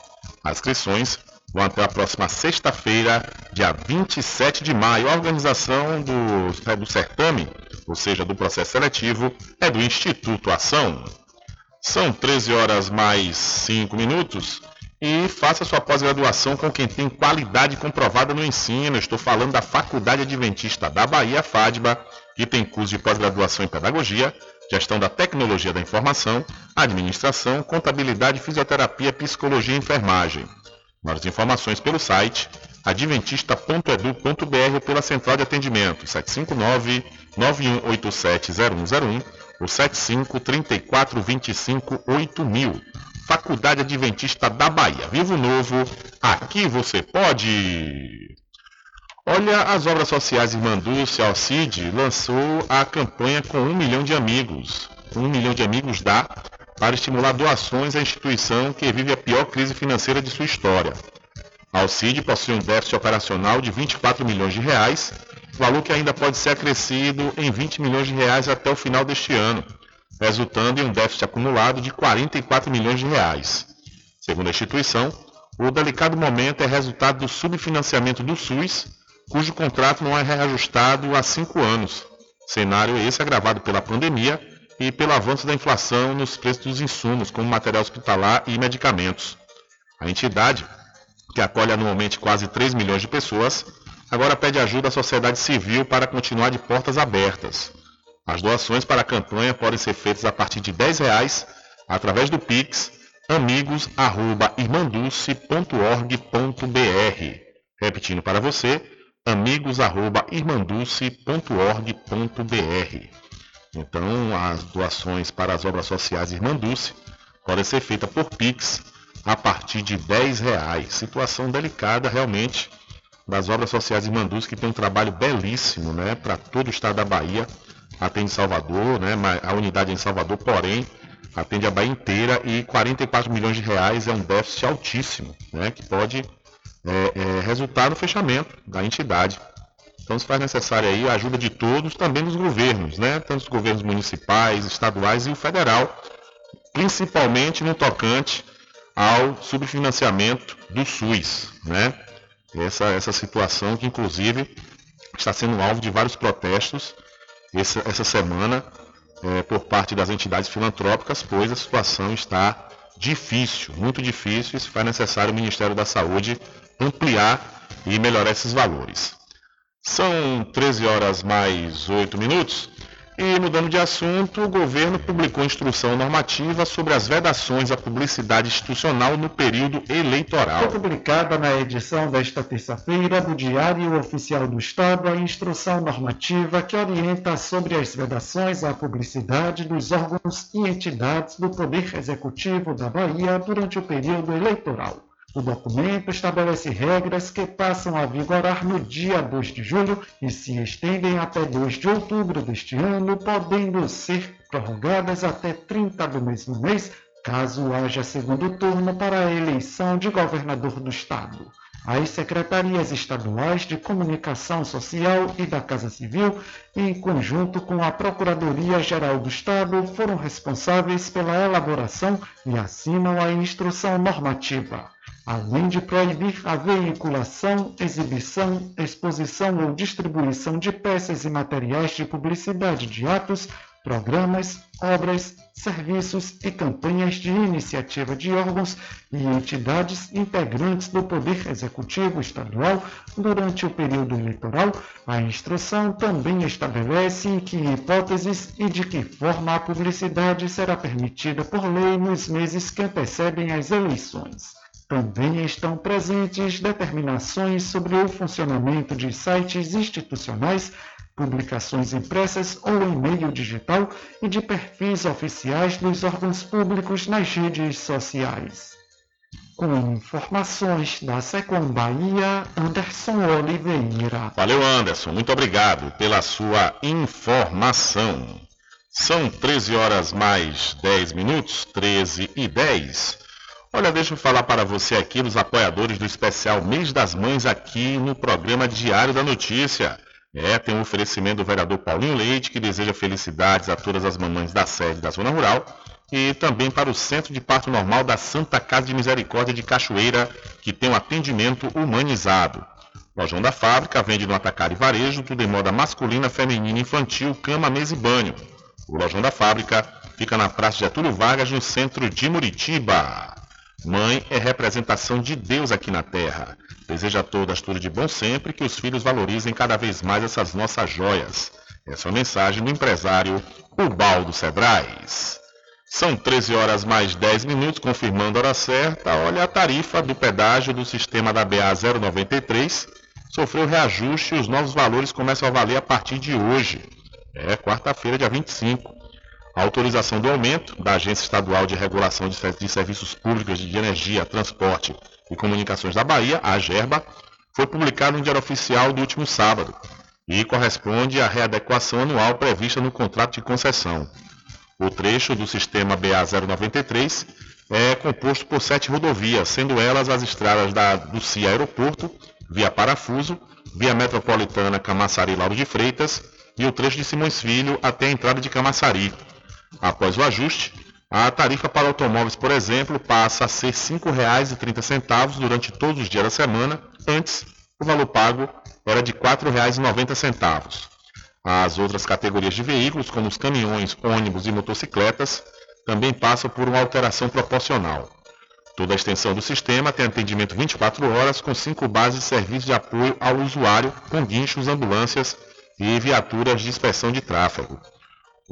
[SPEAKER 4] As inscrições vão até a próxima sexta-feira, dia 27 de maio. A organização do, do certame ou seja, do processo seletivo, é do Instituto Ação. São 13 horas mais 5 minutos e faça sua pós-graduação com quem tem qualidade comprovada no ensino. estou falando da Faculdade Adventista da Bahia, FADBA, que tem curso de pós-graduação em Pedagogia, Gestão da Tecnologia da Informação, Administração, Contabilidade, Fisioterapia, Psicologia e Enfermagem. Mais informações pelo site adventista.edu.br ou pela central de atendimento 759 91870101 ou 75 34 25 8000. Faculdade Adventista da Bahia. Vivo Novo, aqui você pode! Olha, as obras sociais Irmã Dulce Alcide lançou a campanha com um milhão de amigos. Um milhão de amigos dá para estimular doações à instituição que vive a pior crise financeira de sua história. A Alcide possui um déficit operacional de 24 milhões de reais valor que ainda pode ser acrescido em 20 milhões de reais até o final deste ano, resultando em um déficit acumulado de 44 milhões de reais. Segundo a instituição, o delicado momento é resultado do subfinanciamento do SUS, cujo contrato não é reajustado há cinco anos. Cenário esse agravado pela pandemia e pelo avanço da inflação nos preços dos insumos, como material hospitalar e medicamentos. A entidade, que acolhe anualmente quase 3 milhões de pessoas, agora pede ajuda à sociedade civil para continuar de portas abertas. As doações para a campanha podem ser feitas a partir de 10 reais, através do Pix amigos@irmanduce.org.br. Repetindo para você, amigos@irmanduce.org.br. Então, as doações para as obras sociais Irmanduce podem ser feitas por Pix a partir de 10 reais. Situação delicada realmente das obras sociais Irmanduce, que tem um trabalho belíssimo né, para todo o estado da Bahia. Atende Salvador, né, a unidade em Salvador, porém, atende a Bahia inteira e 44 milhões de reais é um déficit altíssimo, né, que pode é, é, resultar no fechamento da entidade. Então se faz necessária aí a ajuda de todos, também dos governos, né? Tanto os governos municipais, estaduais e o federal, principalmente no tocante ao subfinanciamento do SUS, né? Essa, essa situação que inclusive está sendo alvo de vários protestos essa, essa semana é, por parte das entidades filantrópicas, pois a situação está difícil, muito difícil, e se faz necessário o Ministério da Saúde ampliar e melhorar esses valores. São 13 horas mais 8 minutos. E mudando de assunto, o governo publicou instrução normativa sobre as vedações à publicidade institucional no período eleitoral.
[SPEAKER 22] Foi publicada na edição desta terça-feira do Diário Oficial do Estado a instrução normativa que orienta sobre as vedações à publicidade dos órgãos e entidades do Poder Executivo da Bahia durante o período eleitoral. O documento estabelece regras que passam a vigorar no dia 2 de julho e se estendem até 2 de outubro deste ano, podendo ser prorrogadas até 30 do mesmo mês, caso haja segundo turno para a eleição de governador do Estado. As secretarias estaduais de Comunicação Social e da Casa Civil, em conjunto com a Procuradoria-Geral do Estado, foram responsáveis pela elaboração e assinam a instrução normativa além de proibir a veiculação, exibição, exposição ou distribuição de peças e materiais de publicidade de atos, programas, obras, serviços e campanhas de iniciativa de órgãos e entidades integrantes do Poder Executivo Estadual durante o período eleitoral, a instrução também estabelece em que hipóteses e de que forma a publicidade será permitida por lei nos meses que antecedem as eleições. Também estão presentes determinações sobre o funcionamento de sites institucionais, publicações impressas ou em meio digital e de perfis oficiais dos órgãos públicos nas redes sociais. Com informações da Secom Bahia, Anderson Oliveira.
[SPEAKER 4] Valeu, Anderson. Muito obrigado pela sua informação. São 13 horas mais 10 minutos, 13 e 10. Olha, deixa eu falar para você aqui dos apoiadores do especial Mês das Mães aqui no programa Diário da Notícia. É, tem um oferecimento do vereador Paulinho Leite, que deseja felicidades a todas as mamães da sede da Zona Rural e também para o Centro de Parto Normal da Santa Casa de Misericórdia de Cachoeira, que tem um atendimento humanizado. Lojão da Fábrica vende no atacado e varejo, tudo em moda masculina, feminina, infantil, cama, mesa e banho. O Lojão da Fábrica fica na Praça Getúlio Vargas, no centro de Muritiba. Mãe é representação de Deus aqui na terra. Deseja a todas tudo de bom sempre que os filhos valorizem cada vez mais essas nossas joias. Essa é a mensagem do empresário Ubaldo Cedrais. São 13 horas mais 10 minutos, confirmando a hora certa. Olha, a tarifa do pedágio do sistema da BA 093 sofreu reajuste e os novos valores começam a valer a partir de hoje. É quarta-feira, dia 25. A autorização do aumento da Agência Estadual de Regulação de Serviços Públicos de Energia, Transporte e Comunicações da Bahia, a AGERBA, foi publicada no Diário Oficial do último sábado e corresponde à readequação anual prevista no contrato de concessão. O trecho do sistema BA 093 é composto por sete rodovias, sendo elas as estradas da, do CIA Aeroporto, via Parafuso, via Metropolitana Camaçari Lauro de Freitas e o trecho de Simões Filho até a entrada de Camaçari. Após o ajuste, a tarifa para automóveis, por exemplo, passa a ser R$ 5,30 durante todos os dias da semana. Antes, o valor pago era de R$ 4,90. As outras categorias de veículos, como os caminhões, ônibus e motocicletas, também passam por uma alteração proporcional. Toda a extensão do sistema tem atendimento 24 horas com cinco bases de serviço de apoio ao usuário, com guinchos, ambulâncias e viaturas de inspeção de tráfego.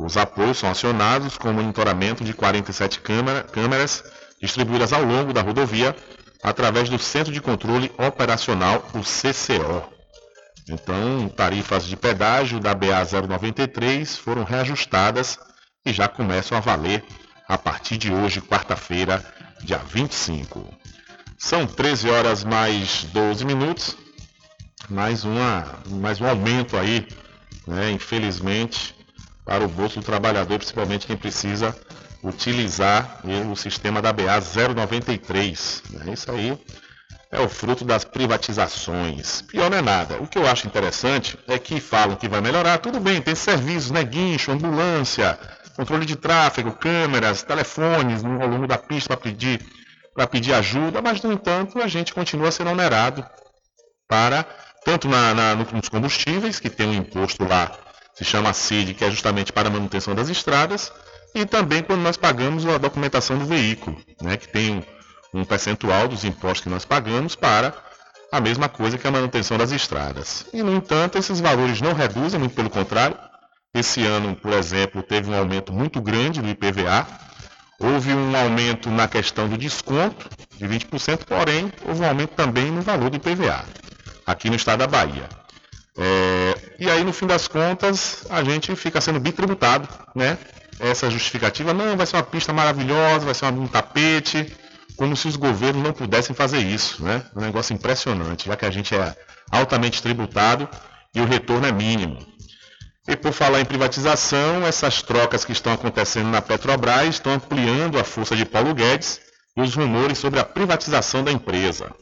[SPEAKER 4] Os apoios são acionados com monitoramento de 47 câmera, câmeras distribuídas ao longo da rodovia através do Centro de Controle Operacional, o CCO. Então, tarifas de pedágio da BA 093 foram reajustadas e já começam a valer a partir de hoje, quarta-feira, dia 25. São 13 horas mais 12 minutos. Mais, uma, mais um aumento aí, né, infelizmente, para o bolso do trabalhador, principalmente quem precisa utilizar o sistema da BA 093. Né? Isso aí é o fruto das privatizações. Pior não é nada. O que eu acho interessante é que falam que vai melhorar. Tudo bem, tem serviços, né? Guincho, ambulância, controle de tráfego, câmeras, telefones no, longo da pista para pedir, pedir ajuda, mas no entanto a gente continua sendo onerado para, tanto na, na, nos combustíveis, que tem um imposto lá, se chama CID, que é justamente para a manutenção das estradas, e também quando nós pagamos a documentação do veículo, né, que tem um, percentual dos impostos que nós pagamos para a mesma coisa que a manutenção das estradas. E, no entanto, esses valores não reduzem, muito pelo contrário, esse ano, por exemplo, teve um aumento muito grande do IPVA. Houve um aumento na questão do desconto de 20%, porém, houve um aumento também no valor do IPVA, aqui no estado da Bahia. É, e aí, no fim das contas, a gente fica sendo bitributado, né? Essa justificativa, não, vai ser uma pista maravilhosa, vai ser um tapete, como se os governos não pudessem fazer isso, né? Um negócio impressionante, já que a gente é altamente tributado e o retorno é mínimo. E por falar em privatização, essas trocas que estão acontecendo na Petrobras estão ampliando a força de Paulo Guedes e os rumores sobre a privatização da empresa.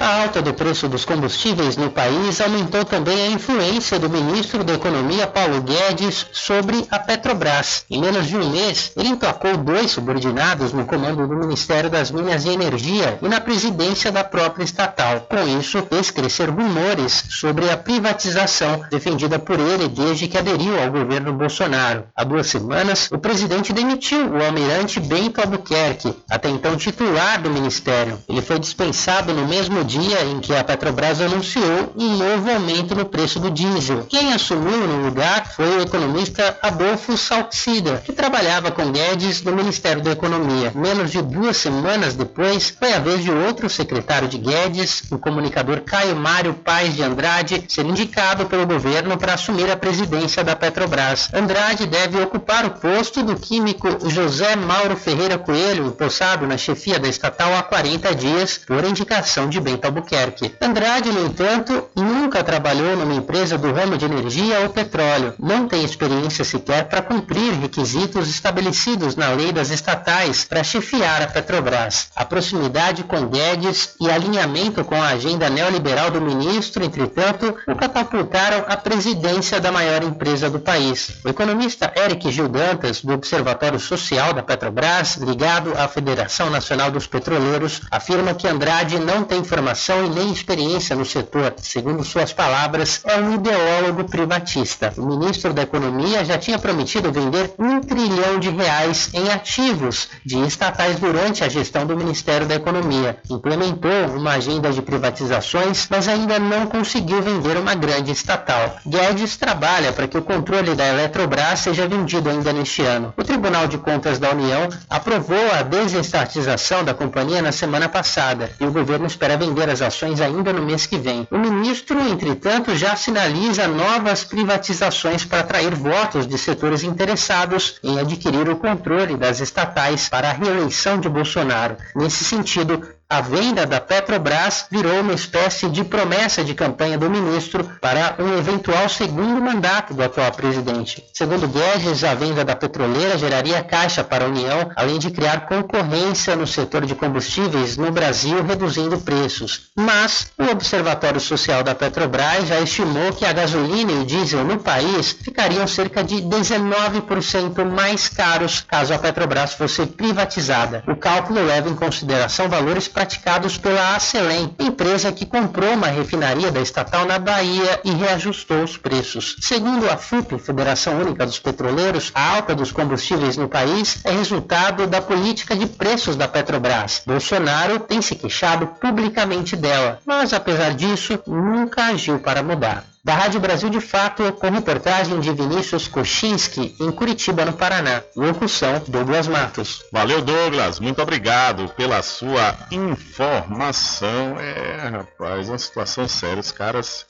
[SPEAKER 23] A alta do preço dos combustíveis no país aumentou também a influência do ministro da Economia Paulo Guedes sobre a Petrobras. Em menos de um mês, ele emplacou dois subordinados no comando do Ministério das Minas e Energia e na presidência da própria estatal. Com isso, fez crescer rumores sobre a privatização defendida por ele desde que aderiu ao governo Bolsonaro. Há duas semanas, o presidente demitiu o almirante Bento Albuquerque, até então titular do ministério. Ele foi dispensado no mesmo dia em que a Petrobras anunciou um novo aumento no preço do diesel. Quem assumiu no lugar foi o economista Adolfo Salcida, que trabalhava com Guedes no Ministério da Economia. Menos de duas semanas depois, foi a vez de outro secretário de Guedes, o comunicador Caio Mário Paes de Andrade, ser indicado pelo governo para assumir a presidência da Petrobras. Andrade deve ocupar o posto do químico José Mauro Ferreira Coelho, empossado na chefia da estatal há 40 dias, por indicação de bem Bento Albuquerque. Andrade, no entanto, nunca trabalhou numa empresa do ramo de energia ou petróleo. Não tem experiência sequer para cumprir requisitos estabelecidos na lei das estatais para chefiar a Petrobras. A proximidade com Guedes e alinhamento com a agenda neoliberal do ministro, entretanto, o catapultaram à presidência da maior empresa do país. O economista Eric Gil Dantas, do Observatório Social da Petrobras, ligado à Federação Nacional dos Petroleiros, afirma que Andrade não tem informação formação e nem experiência no setor. Segundo suas palavras, é um ideólogo privatista. O ministro da Economia já tinha prometido vender um trilhão de reais em ativos de estatais durante a gestão do Ministério da Economia. Implementou uma agenda de privatizações, mas ainda não conseguiu vender uma grande estatal. Guedes trabalha para que o controle da Eletrobras seja vendido ainda neste ano. O Tribunal de Contas da União aprovou a desestatização da companhia na semana passada e o governo espera vender vender as ações ainda no mês que vem. O ministro, entretanto, já sinaliza novas privatizações para atrair votos de setores interessados em adquirir o controle das estatais para a reeleição de Bolsonaro. Nesse sentido, A venda da Petrobras virou uma espécie de promessa de campanha do ministro para um eventual segundo mandato do atual presidente. Segundo Guedes, a venda da petroleira geraria caixa para a União, além de criar concorrência no setor de combustíveis no Brasil, reduzindo preços. Mas o Observatório Social da Petrobras já estimou que a gasolina e o diesel no país ficariam cerca de 19% mais caros caso a Petrobras fosse privatizada. O cálculo leva em consideração valores praticados pela Acelen, empresa que comprou uma refinaria da estatal na Bahia e reajustou os preços. Segundo a FUP, Federação Única dos Petroleiros, a alta dos combustíveis no país é resultado da política de preços da Petrobras. Bolsonaro tem se queixado publicamente dela, mas apesar disso, nunca agiu para mudar da Rádio Brasil de Fato, com reportagem de Vinícius Kochinski, em Curitiba, no Paraná. Locução, Douglas Matos.
[SPEAKER 4] Valeu, Douglas. Muito obrigado pela sua informação. É, rapaz, uma situação séria. Os caras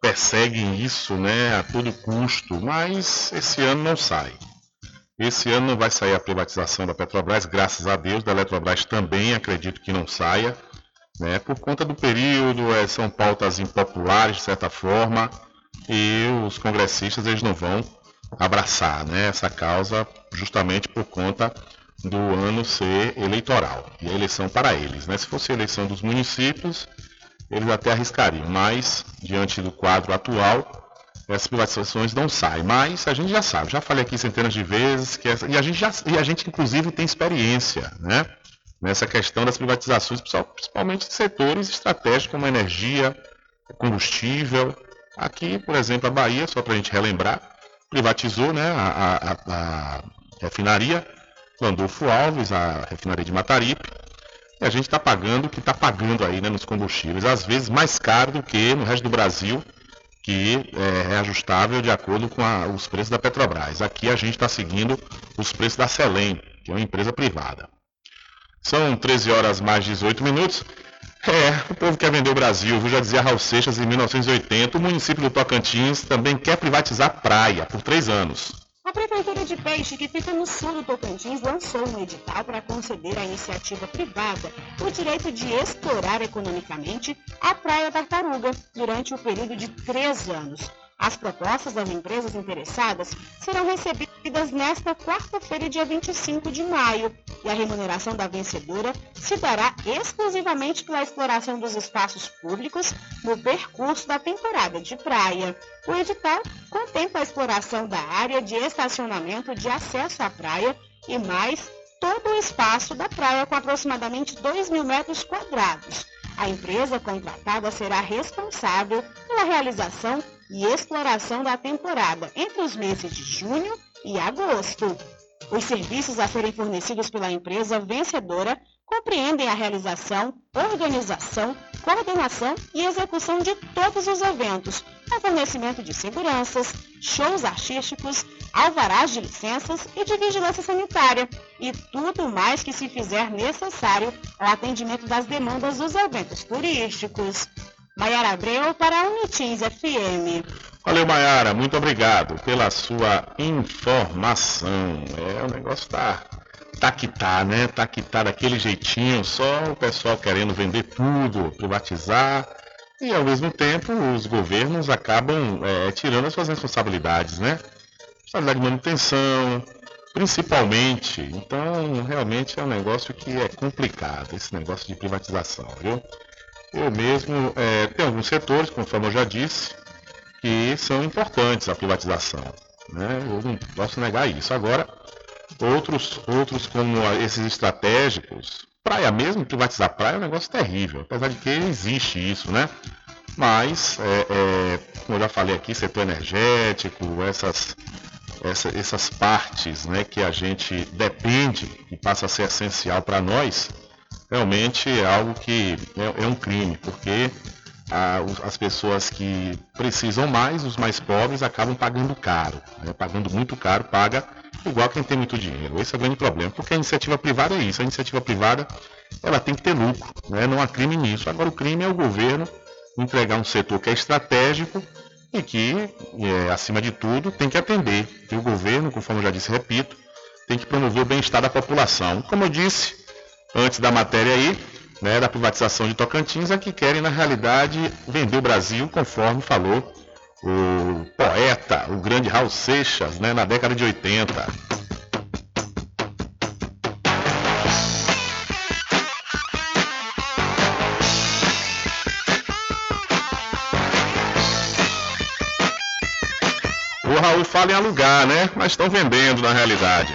[SPEAKER 4] perseguem isso, né, a todo custo, mas esse ano não sai. Esse ano não vai sair a privatização da Petrobras, graças a Deus, da Eletrobras também acredito que não saia né, por conta do período, é, são pautas impopulares de certa forma, e os congressistas eles não vão abraçar né, essa causa justamente por conta do ano ser eleitoral e a eleição para eles. Né? Se fosse a eleição dos municípios, eles até arriscariam, mas diante do quadro atual, essas privatizações não saem. Mas a gente já sabe, já falei aqui centenas de vezes, que essa, e, a gente já, e a gente inclusive tem experiência, né? Nessa questão das privatizações, principalmente de setores estratégicos como energia, combustível. Aqui, por exemplo, a Bahia, só para a gente relembrar, privatizou né, a, a, a refinaria Landolfo Alves, a refinaria de Mataripe, e a gente está pagando o que está pagando aí né, nos combustíveis, às vezes mais caro do que no resto do Brasil, que é reajustável de acordo com a, os preços da Petrobras. Aqui a gente está seguindo os preços da Selem, que é uma empresa privada. São 13 horas mais 18 minutos. É, o povo quer vender o Brasil, viu? Já dizia Raul Seixas em 1980. O município do Tocantins também quer privatizar praia por três anos.
[SPEAKER 19] A Prefeitura de Peixe, que fica no sul do Tocantins, lançou um edital para conceder à iniciativa privada o direito de explorar economicamente a Praia Tartaruga durante o período de três anos. As propostas das empresas interessadas serão recebidas nesta quarta-feira, dia 25 de maio, e a remuneração da vencedora se dará exclusivamente pela exploração dos espaços públicos no percurso da temporada de praia. O edital contempla a exploração da área de estacionamento de acesso à praia e mais todo o espaço da praia com aproximadamente 2 mil metros quadrados. A empresa contratada será responsável pela realização e exploração da temporada entre os meses de junho e agosto. Os serviços a serem fornecidos pela empresa vencedora compreendem a realização, organização, coordenação e execução de todos os eventos, com fornecimento de seguranças, shows artísticos, alvarás de licenças e de vigilância sanitária, e tudo mais que se fizer necessário ao atendimento das demandas dos eventos turísticos. Maiara Abreu para a Unitins FM.
[SPEAKER 4] Valeu, Maiara. Muito obrigado pela sua informação. É, o negócio tá, tá que tá, né? Tá que tá daquele jeitinho, só o pessoal querendo vender tudo, privatizar. E ao mesmo tempo os governos acabam é, tirando as suas responsabilidades, né? Responsabilidade de manutenção, principalmente. Então, realmente é um negócio que é complicado, esse negócio de privatização, viu? Eu mesmo, é, tem alguns setores, conforme eu já disse, que são importantes a privatização. Né? Eu não posso negar isso. Agora, outros, outros como esses estratégicos, praia mesmo, privatizar praia é um negócio terrível, apesar de que existe isso, né? Mas, é, é, como eu já falei aqui, setor energético, essas, essa, essas partes né, que a gente depende e passa a ser essencial para nós, realmente é algo que é, é um crime, porque a, as pessoas que precisam mais, os mais pobres, acabam pagando caro. Né? Pagando muito caro, paga igual quem tem muito dinheiro. Esse é o grande problema, porque a iniciativa privada é isso. A iniciativa privada ela tem que ter lucro, né? não há crime nisso. Agora o crime é o governo entregar um setor que é estratégico e que, é, acima de tudo, tem que atender. E o governo, conforme eu já disse, repito, tem que promover o bem-estar da população. Como eu disse, antes da matéria aí, né, da privatização de Tocantins é que querem, na realidade, vender o Brasil, conforme falou o poeta, o grande Raul Seixas, né, na década de 80. O Raul fala em alugar, né? Mas estão vendendo na realidade.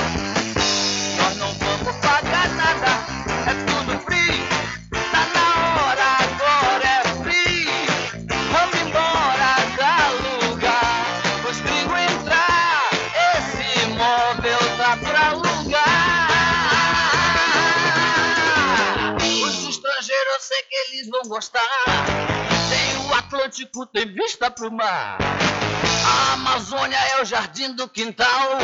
[SPEAKER 24] Gostar. Tem o Atlântico, tem vista pro mar. A Amazônia é o jardim do quintal.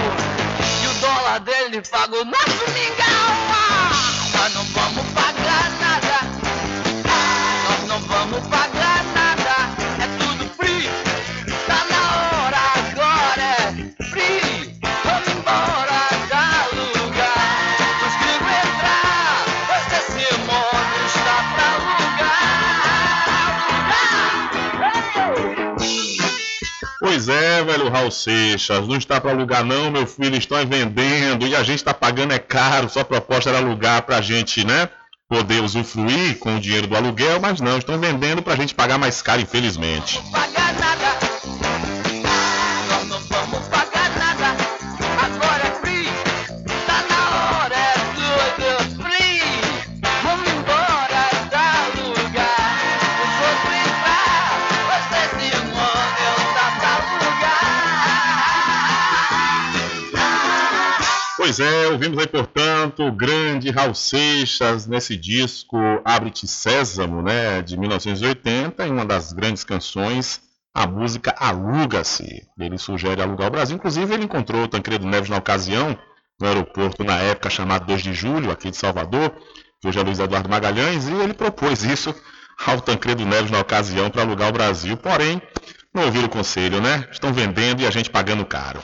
[SPEAKER 24] E o dólar dele paga o nosso mingau. Ah, Nós não vamos pagar nada. Nós não vamos pagar nada. É,
[SPEAKER 4] velho Raul Seixas, não está para alugar não, meu filho, estão vendendo e a gente está pagando é caro, sua proposta era alugar para a gente, né, poder usufruir com o dinheiro do aluguel, mas não, estão vendendo para a gente pagar mais caro, infelizmente.
[SPEAKER 24] pagar Pois
[SPEAKER 4] é, ouvimos aí, portanto, o grande Raul Seixas nesse disco Abre-te Sésamo, né, de 1980, em uma das grandes canções, a música Aluga-se. Ele sugere alugar o Brasil, inclusive ele encontrou o Tancredo Neves na ocasião, no aeroporto na época chamado 2 de Julho, aqui de Salvador, que hoje é Luiz Eduardo Magalhães, e ele propôs isso ao Tancredo Neves na ocasião para alugar o Brasil, porém, não ouviram o conselho, né? Estão vendendo e a gente pagando caro.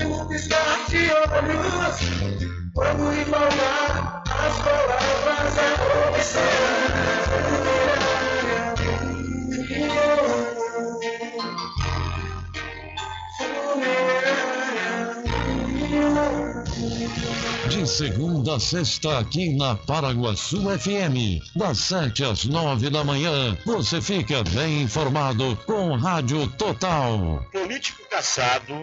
[SPEAKER 11] No último piscar de olhos. Vamos embalar as palavras da opção.
[SPEAKER 2] De segunda a sexta, aqui na Paraguaçu FM, das sete às nove da manhã, você fica bem informado com Rádio Total.
[SPEAKER 25] Político caçado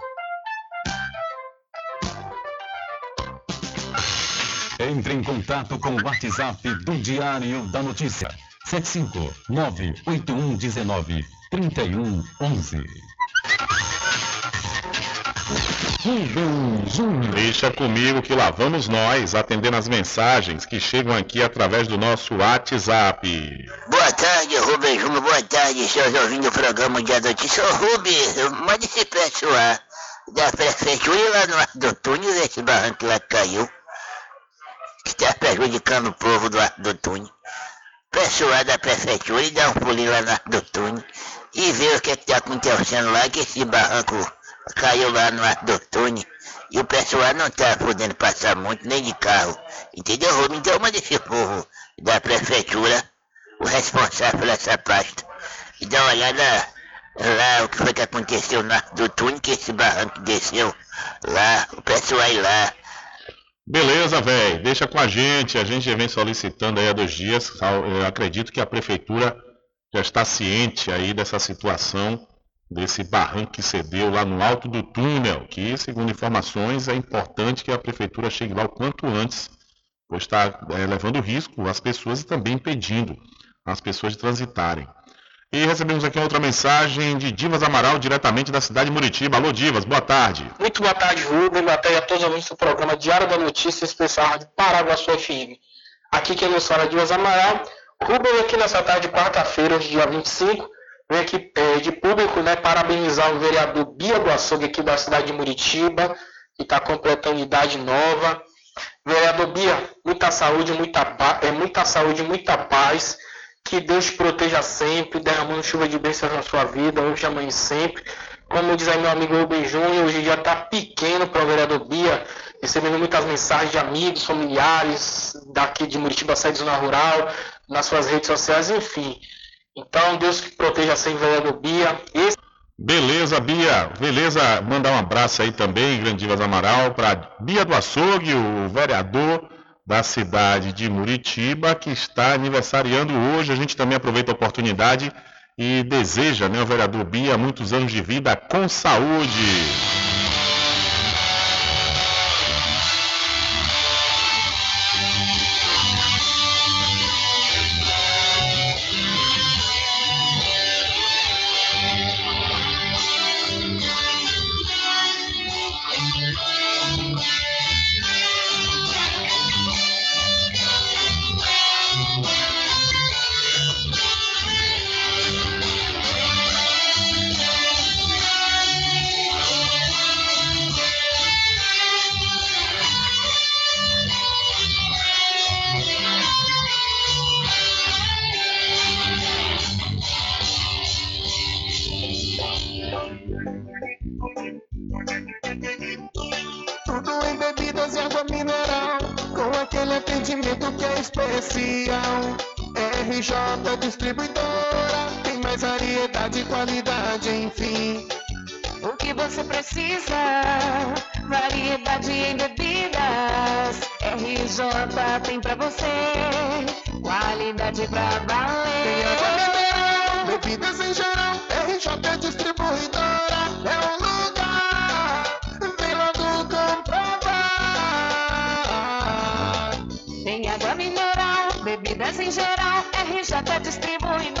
[SPEAKER 2] Entre em contato com o WhatsApp do Diário da Notícia. 759-8119-3111.
[SPEAKER 4] Deixa comigo que lá vamos nós atendendo as mensagens que chegam aqui através do nosso WhatsApp.
[SPEAKER 26] Boa tarde, Rubem Júnior. Boa tarde, seus ouvindo o programa de Rubem, mande esse pessoal da prefeitura lá no do Túnel, esse barranco lá que caiu que está prejudicando o povo do Arco do Túnel. Pessoal da prefeitura e dá um pulinho lá no Arco do Túnel e vê o que está acontecendo lá, que esse barranco caiu lá no Arco do Túnel e o pessoal não está podendo passar muito, nem de carro. Entendeu, Rubem? Então manda esse povo da prefeitura, o responsável por essa pasta, e dá uma olhada lá o que foi que aconteceu no Arco do Túnel, que esse barranco desceu lá, o pessoal aí lá
[SPEAKER 4] Beleza, velho. Deixa com a gente. A gente já vem solicitando aí há dois dias. Eu acredito que a prefeitura já está ciente aí dessa situação, desse barranco que cedeu lá no alto do túnel, que, segundo informações, é importante que a prefeitura chegue lá o quanto antes pois está é, levando risco às pessoas e também impedindo as pessoas de transitarem. E recebemos aqui outra mensagem de Divas Amaral, diretamente da cidade de Muritiba. Alô, Divas, boa tarde.
[SPEAKER 27] Muito boa tarde, Rubem. Boa tarde a todos os ouvintes do programa Diário da Notícia, especial de Paraguaçu FM. Aqui quem nos fala é Divas Amaral. Rubem aqui nessa tarde de quarta-feira, dia 25, vem aqui é, de público, né, parabenizar o vereador Bia do Açougue aqui da cidade de Muritiba, que está completando idade nova. Vereador Bia, muita saúde, muita, é, muita saúde, muita paz. Que Deus te proteja sempre, derramando chuva de bênçãos na sua vida, hoje, amanhã e sempre. Como diz aí meu amigo Rubem Júnior, hoje já está pequeno para o vereador Bia, recebendo muitas mensagens de amigos, familiares, daqui de Muritiba, sede Zona Rural, nas suas redes sociais, enfim. Então, Deus que proteja sempre o vereador Bia. Esse...
[SPEAKER 4] Beleza, Bia. Beleza, mandar um abraço aí também, Grandivas Amaral, para Bia do Açougue, o vereador da cidade de Muritiba, que está aniversariando hoje. A gente também aproveita a oportunidade e deseja, né, o vereador Bia, muitos anos de vida com saúde.
[SPEAKER 11] Variedade e qualidade, enfim.
[SPEAKER 13] O que você precisa? Variedade em bebidas. RJ tem pra você. Qualidade pra valer.
[SPEAKER 11] Tem água mineral, bebidas em geral. RJ Distribuidora é um lugar. Vem logo comprovar.
[SPEAKER 13] Tem água mineral, bebidas em geral. RJ Distribuidora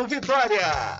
[SPEAKER 15] Vitória.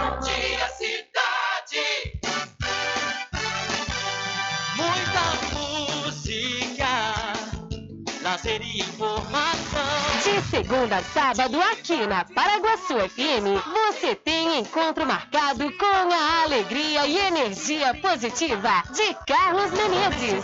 [SPEAKER 18] Segunda a sábado, aqui na Paraguaçu FM, você tem encontro marcado com a alegria e energia positiva de Carlos Menezes.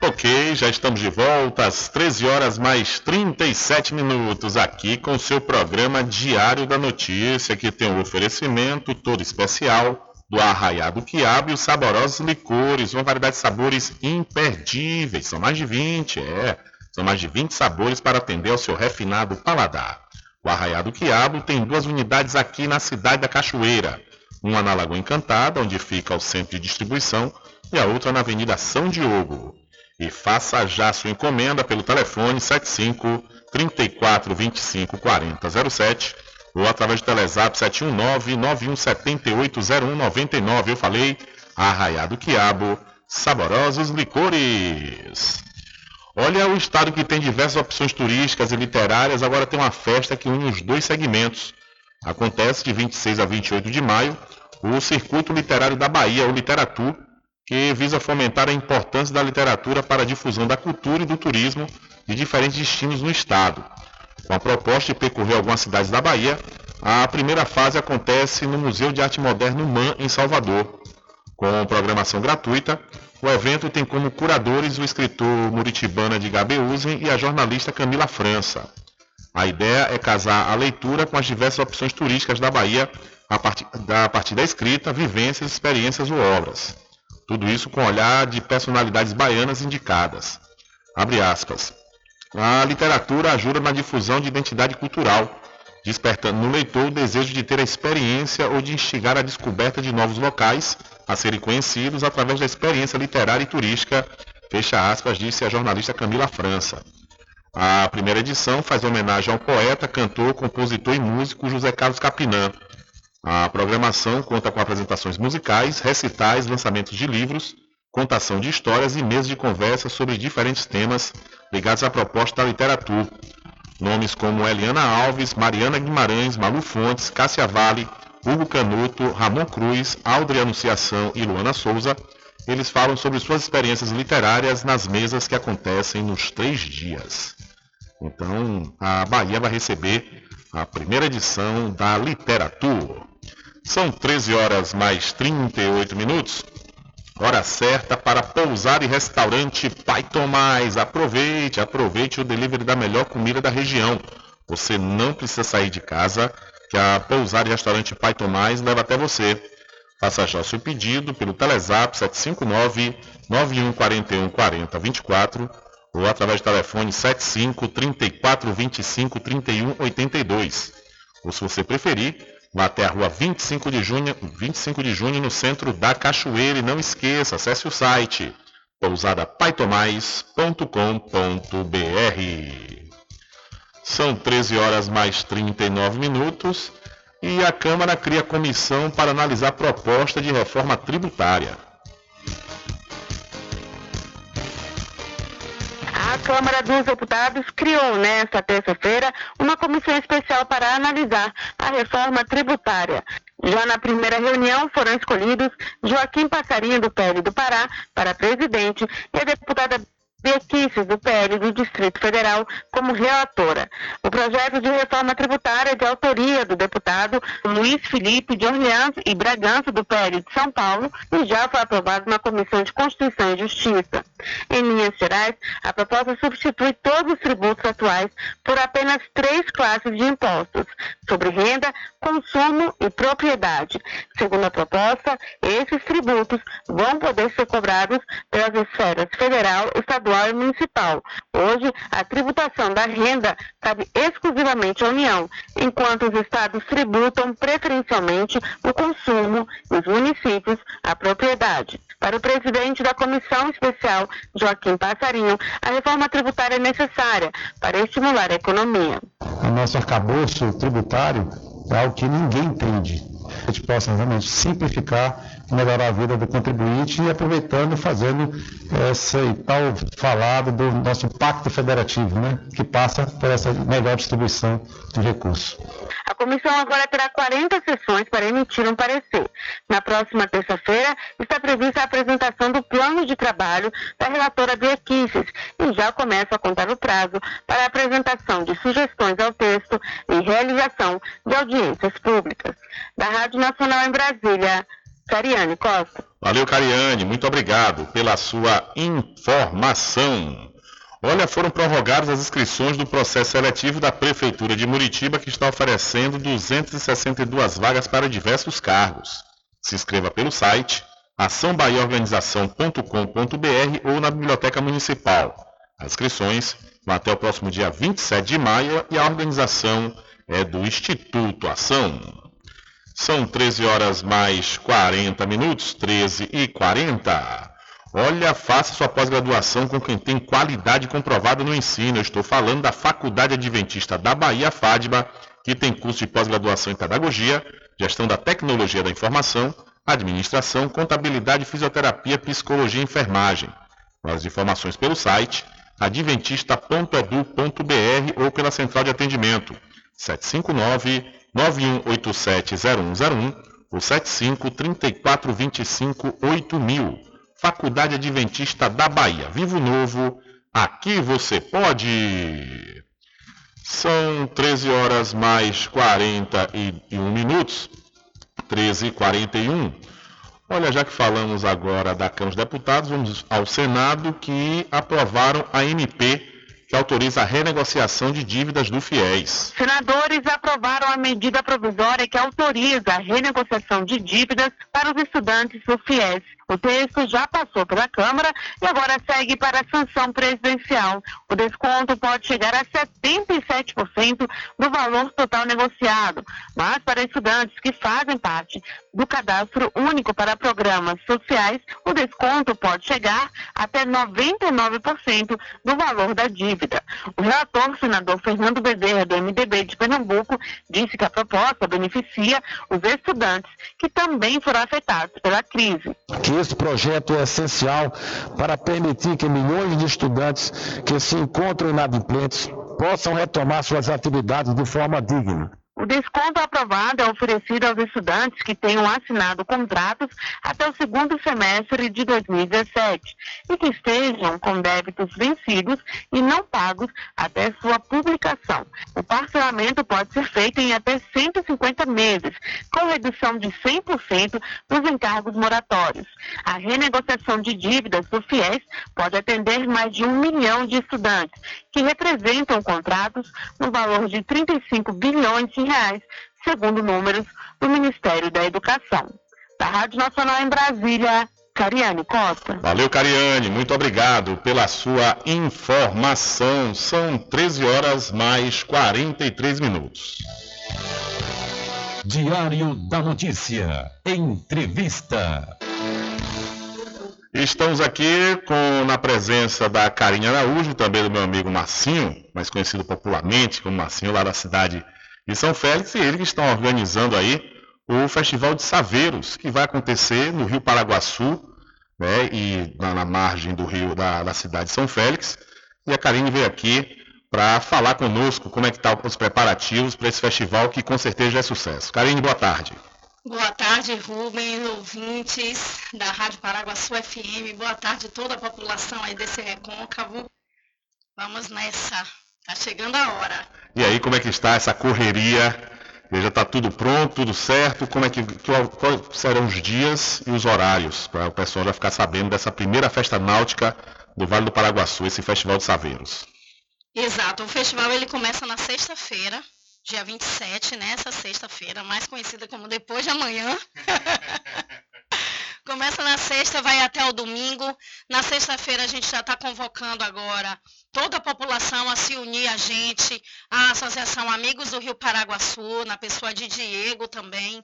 [SPEAKER 4] Ok, já estamos de volta às 13 horas mais 37 minutos aqui com seu programa Diário da Notícia, que tem um oferecimento todo especial do Arraiado Quiabo e os saborosos licores, uma variedade de sabores imperdíveis, são mais de 20, é, são mais de 20 sabores para atender ao seu refinado paladar. O Arraiado Quiabo tem duas unidades aqui na cidade da Cachoeira, uma na Lagoa Encantada, onde fica o centro de distribuição, e a outra na Avenida São Diogo. E faça já sua encomenda pelo telefone 75 34 25 40 07 ou através do Telezap 719 9178 0199. Eu falei, Arraiado Quiabo, saborosos licores. Olha o estado que tem diversas opções turísticas e literárias, agora tem uma festa que une os dois segmentos. Acontece de 26 a 28 de maio o Circuito Literário da Bahia, o Literatur, que visa fomentar a importância da literatura para a difusão da cultura e do turismo de diferentes destinos no estado. Com a proposta de percorrer algumas cidades da Bahia, a primeira fase acontece no Museu de Arte Moderna MAN, em Salvador. Com programação gratuita, o evento tem como curadores o escritor muritibana de Gabeusen e a jornalista Camila França. A ideia é casar a leitura com as diversas opções turísticas da Bahia a partir da, a partir da escrita, vivências, experiências ou obras. Tudo isso com olhar de personalidades baianas indicadas. Abre aspas. A literatura ajuda na difusão de identidade cultural, despertando no leitor o desejo de ter a experiência ou de instigar a descoberta de novos locais a serem conhecidos através da experiência literária e turística, fecha aspas, disse a jornalista Camila França. A primeira edição faz homenagem ao poeta, cantor, compositor e músico José Carlos Capinã. A programação conta com apresentações musicais, recitais, lançamentos de livros, contação de histórias e mesas de conversa sobre diferentes temas ligados à proposta da literatura. Nomes como Eliana Alves, Mariana Guimarães, Malu Fontes, Cássia Vale, Hugo Canuto, Ramon Cruz, Aldre Anunciação e Luana Souza, eles falam sobre suas experiências literárias nas mesas que acontecem nos três dias. Então, a Bahia vai receber a primeira edição da Literatura. São 13 horas mais 38 minutos. Hora certa para pousar e restaurante Pai Tomás. Aproveite, aproveite o delivery da melhor comida da região. Você não precisa sair de casa, que a pousar e restaurante Pai Tomás leva até você. Faça já o seu pedido pelo Telezap 759 9141 40 24 ou através do telefone 75 34 25 31 82. Ou se você preferir, vá até a rua 25 de junho, 25 de junho no centro da Cachoeira e não esqueça, acesse o site pousadapaitomais.com.br. São 13 horas mais 39 minutos e a Câmara cria comissão para analisar proposta de reforma tributária.
[SPEAKER 28] A Câmara dos Deputados criou nesta terça-feira uma comissão especial para analisar a reforma tributária. Já na primeira reunião foram escolhidos Joaquim Passarinho, do PL do Pará, para presidente, e a deputada Bequices, do PL do Distrito Federal, como relatora. O projeto de reforma tributária de autoria do deputado Luiz Felipe de Orleans e Bragança, do PL de São Paulo, e já foi aprovado na Comissão de Constituição e Justiça. Em linhas gerais, a proposta substitui todos os tributos atuais por apenas três classes de impostos: sobre renda, consumo e propriedade. Segundo a proposta, esses tributos vão poder ser cobrados pelas esferas federal, estadual e municipal. Hoje, a tributação da renda cabe exclusivamente à União, enquanto os estados tributam preferencialmente o consumo e os municípios a propriedade. Para o presidente da Comissão Especial, Joaquim Passarinho, a reforma tributária é necessária para estimular a economia.
[SPEAKER 29] O nosso arcabouço tributário é algo que ninguém entende. A gente possa realmente simplificar, melhorar a vida do contribuinte e aproveitando, fazendo esse tal falado do nosso pacto federativo, né, que passa por essa melhor distribuição de recursos.
[SPEAKER 28] A comissão agora terá 40 sessões para emitir um parecer. Na próxima terça-feira está prevista a apresentação do plano de trabalho da relatora Bia Kicis e já começa a contar o prazo para a apresentação de sugestões ao texto e realização de audiências públicas. Da Rádio Nacional em Brasília, Cariane Costa.
[SPEAKER 4] Valeu, Cariane. Muito obrigado pela sua informação. Olha, foram prorrogadas as inscrições do processo seletivo da Prefeitura de Muritiba, que está oferecendo 262 vagas para diversos cargos. Se inscreva pelo site açãobahiaorganização.com.br ou na Biblioteca Municipal. As inscrições vão até o próximo dia 27 de maio e a organização é do Instituto Ação. São 13 horas mais 40 minutos, 13 e 40. Olha, faça sua pós-graduação com quem tem qualidade comprovada no ensino. Eu estou falando da Faculdade Adventista da Bahia, FADBA, que tem curso de pós-graduação em Pedagogia, Gestão da Tecnologia da Informação, Administração, Contabilidade, Fisioterapia, Psicologia e Enfermagem. Mais informações pelo site adventista.edu.br ou pela central de atendimento 759-9187-0101 ou 75-3425-8000. Faculdade Adventista da Bahia. Vivo Novo, aqui você pode. São 13 horas mais 41 minutos. 13 e 41. Olha, já que falamos agora da Câmara dos Deputados, vamos ao Senado que aprovaram a MP que autoriza a renegociação de dívidas do FIES.
[SPEAKER 28] Senadores aprovaram a medida provisória que autoriza a renegociação de dívidas para os estudantes do FIES. O texto já passou pela Câmara e agora segue para a sanção presidencial. O desconto pode chegar a 77% do valor total negociado, mas para estudantes que fazem parte do cadastro único para programas sociais, o desconto pode chegar até 99% do valor da dívida. O relator, senador Fernando Bezerra, do MDB de Pernambuco, disse que a proposta beneficia os estudantes que também foram afetados pela crise
[SPEAKER 29] esse projeto é essencial para permitir que milhões de estudantes que se encontram inadimplentes possam retomar suas atividades de forma digna.
[SPEAKER 28] O desconto aprovado é oferecido aos estudantes que tenham assinado contratos até o segundo semestre de 2017 e que estejam com débitos vencidos e não pagos até sua publicação. O parcelamento pode ser feito em até 150 meses, com redução de 100% dos encargos moratórios. A renegociação de dívidas do FIES pode atender mais de um milhão de estudantes, que representam contratos no valor de 35 bilhões de reais, segundo números do Ministério da Educação. Da Rádio Nacional em Brasília, Cariane Costa.
[SPEAKER 4] Valeu, Cariane. Muito obrigado pela sua informação. São 13 horas mais 43 minutos.
[SPEAKER 2] Diário da Notícia. Entrevista.
[SPEAKER 4] Estamos aqui com, na presença da Carinha Araújo, também do meu amigo Marcinho, mais conhecido popularmente como Marcinho, lá da cidade de São Félix, e ele que estão organizando aí o Festival de Saveiros, que vai acontecer no Rio Paraguaçu, né, e na, na margem do rio da, da, cidade de São Félix. E a Karine veio aqui para falar conosco como é que estão tá os preparativos para esse festival, que com certeza é sucesso. Karine, boa tarde.
[SPEAKER 30] Boa tarde, Rubens, ouvintes da Rádio Paraguaçu FM. Boa tarde toda a população aí desse recôncavo. Vamos nessa. Tá chegando a hora.
[SPEAKER 4] E aí, como é que está essa correria? Já está tudo pronto, tudo certo? Como é que quais serão os dias e os horários para o pessoal já ficar sabendo dessa primeira festa náutica do Vale do Paraguaçu, esse Festival de Saveiros?
[SPEAKER 30] Exato. O festival ele começa na sexta-feira, dia 27, nessa sexta-feira, mais conhecida como depois de amanhã. (laughs) Começa na sexta, vai até o domingo. Na sexta-feira a gente já está convocando agora toda a população a se unir a gente, a Associação Amigos do Rio Paraguaçu, na pessoa de Diego também,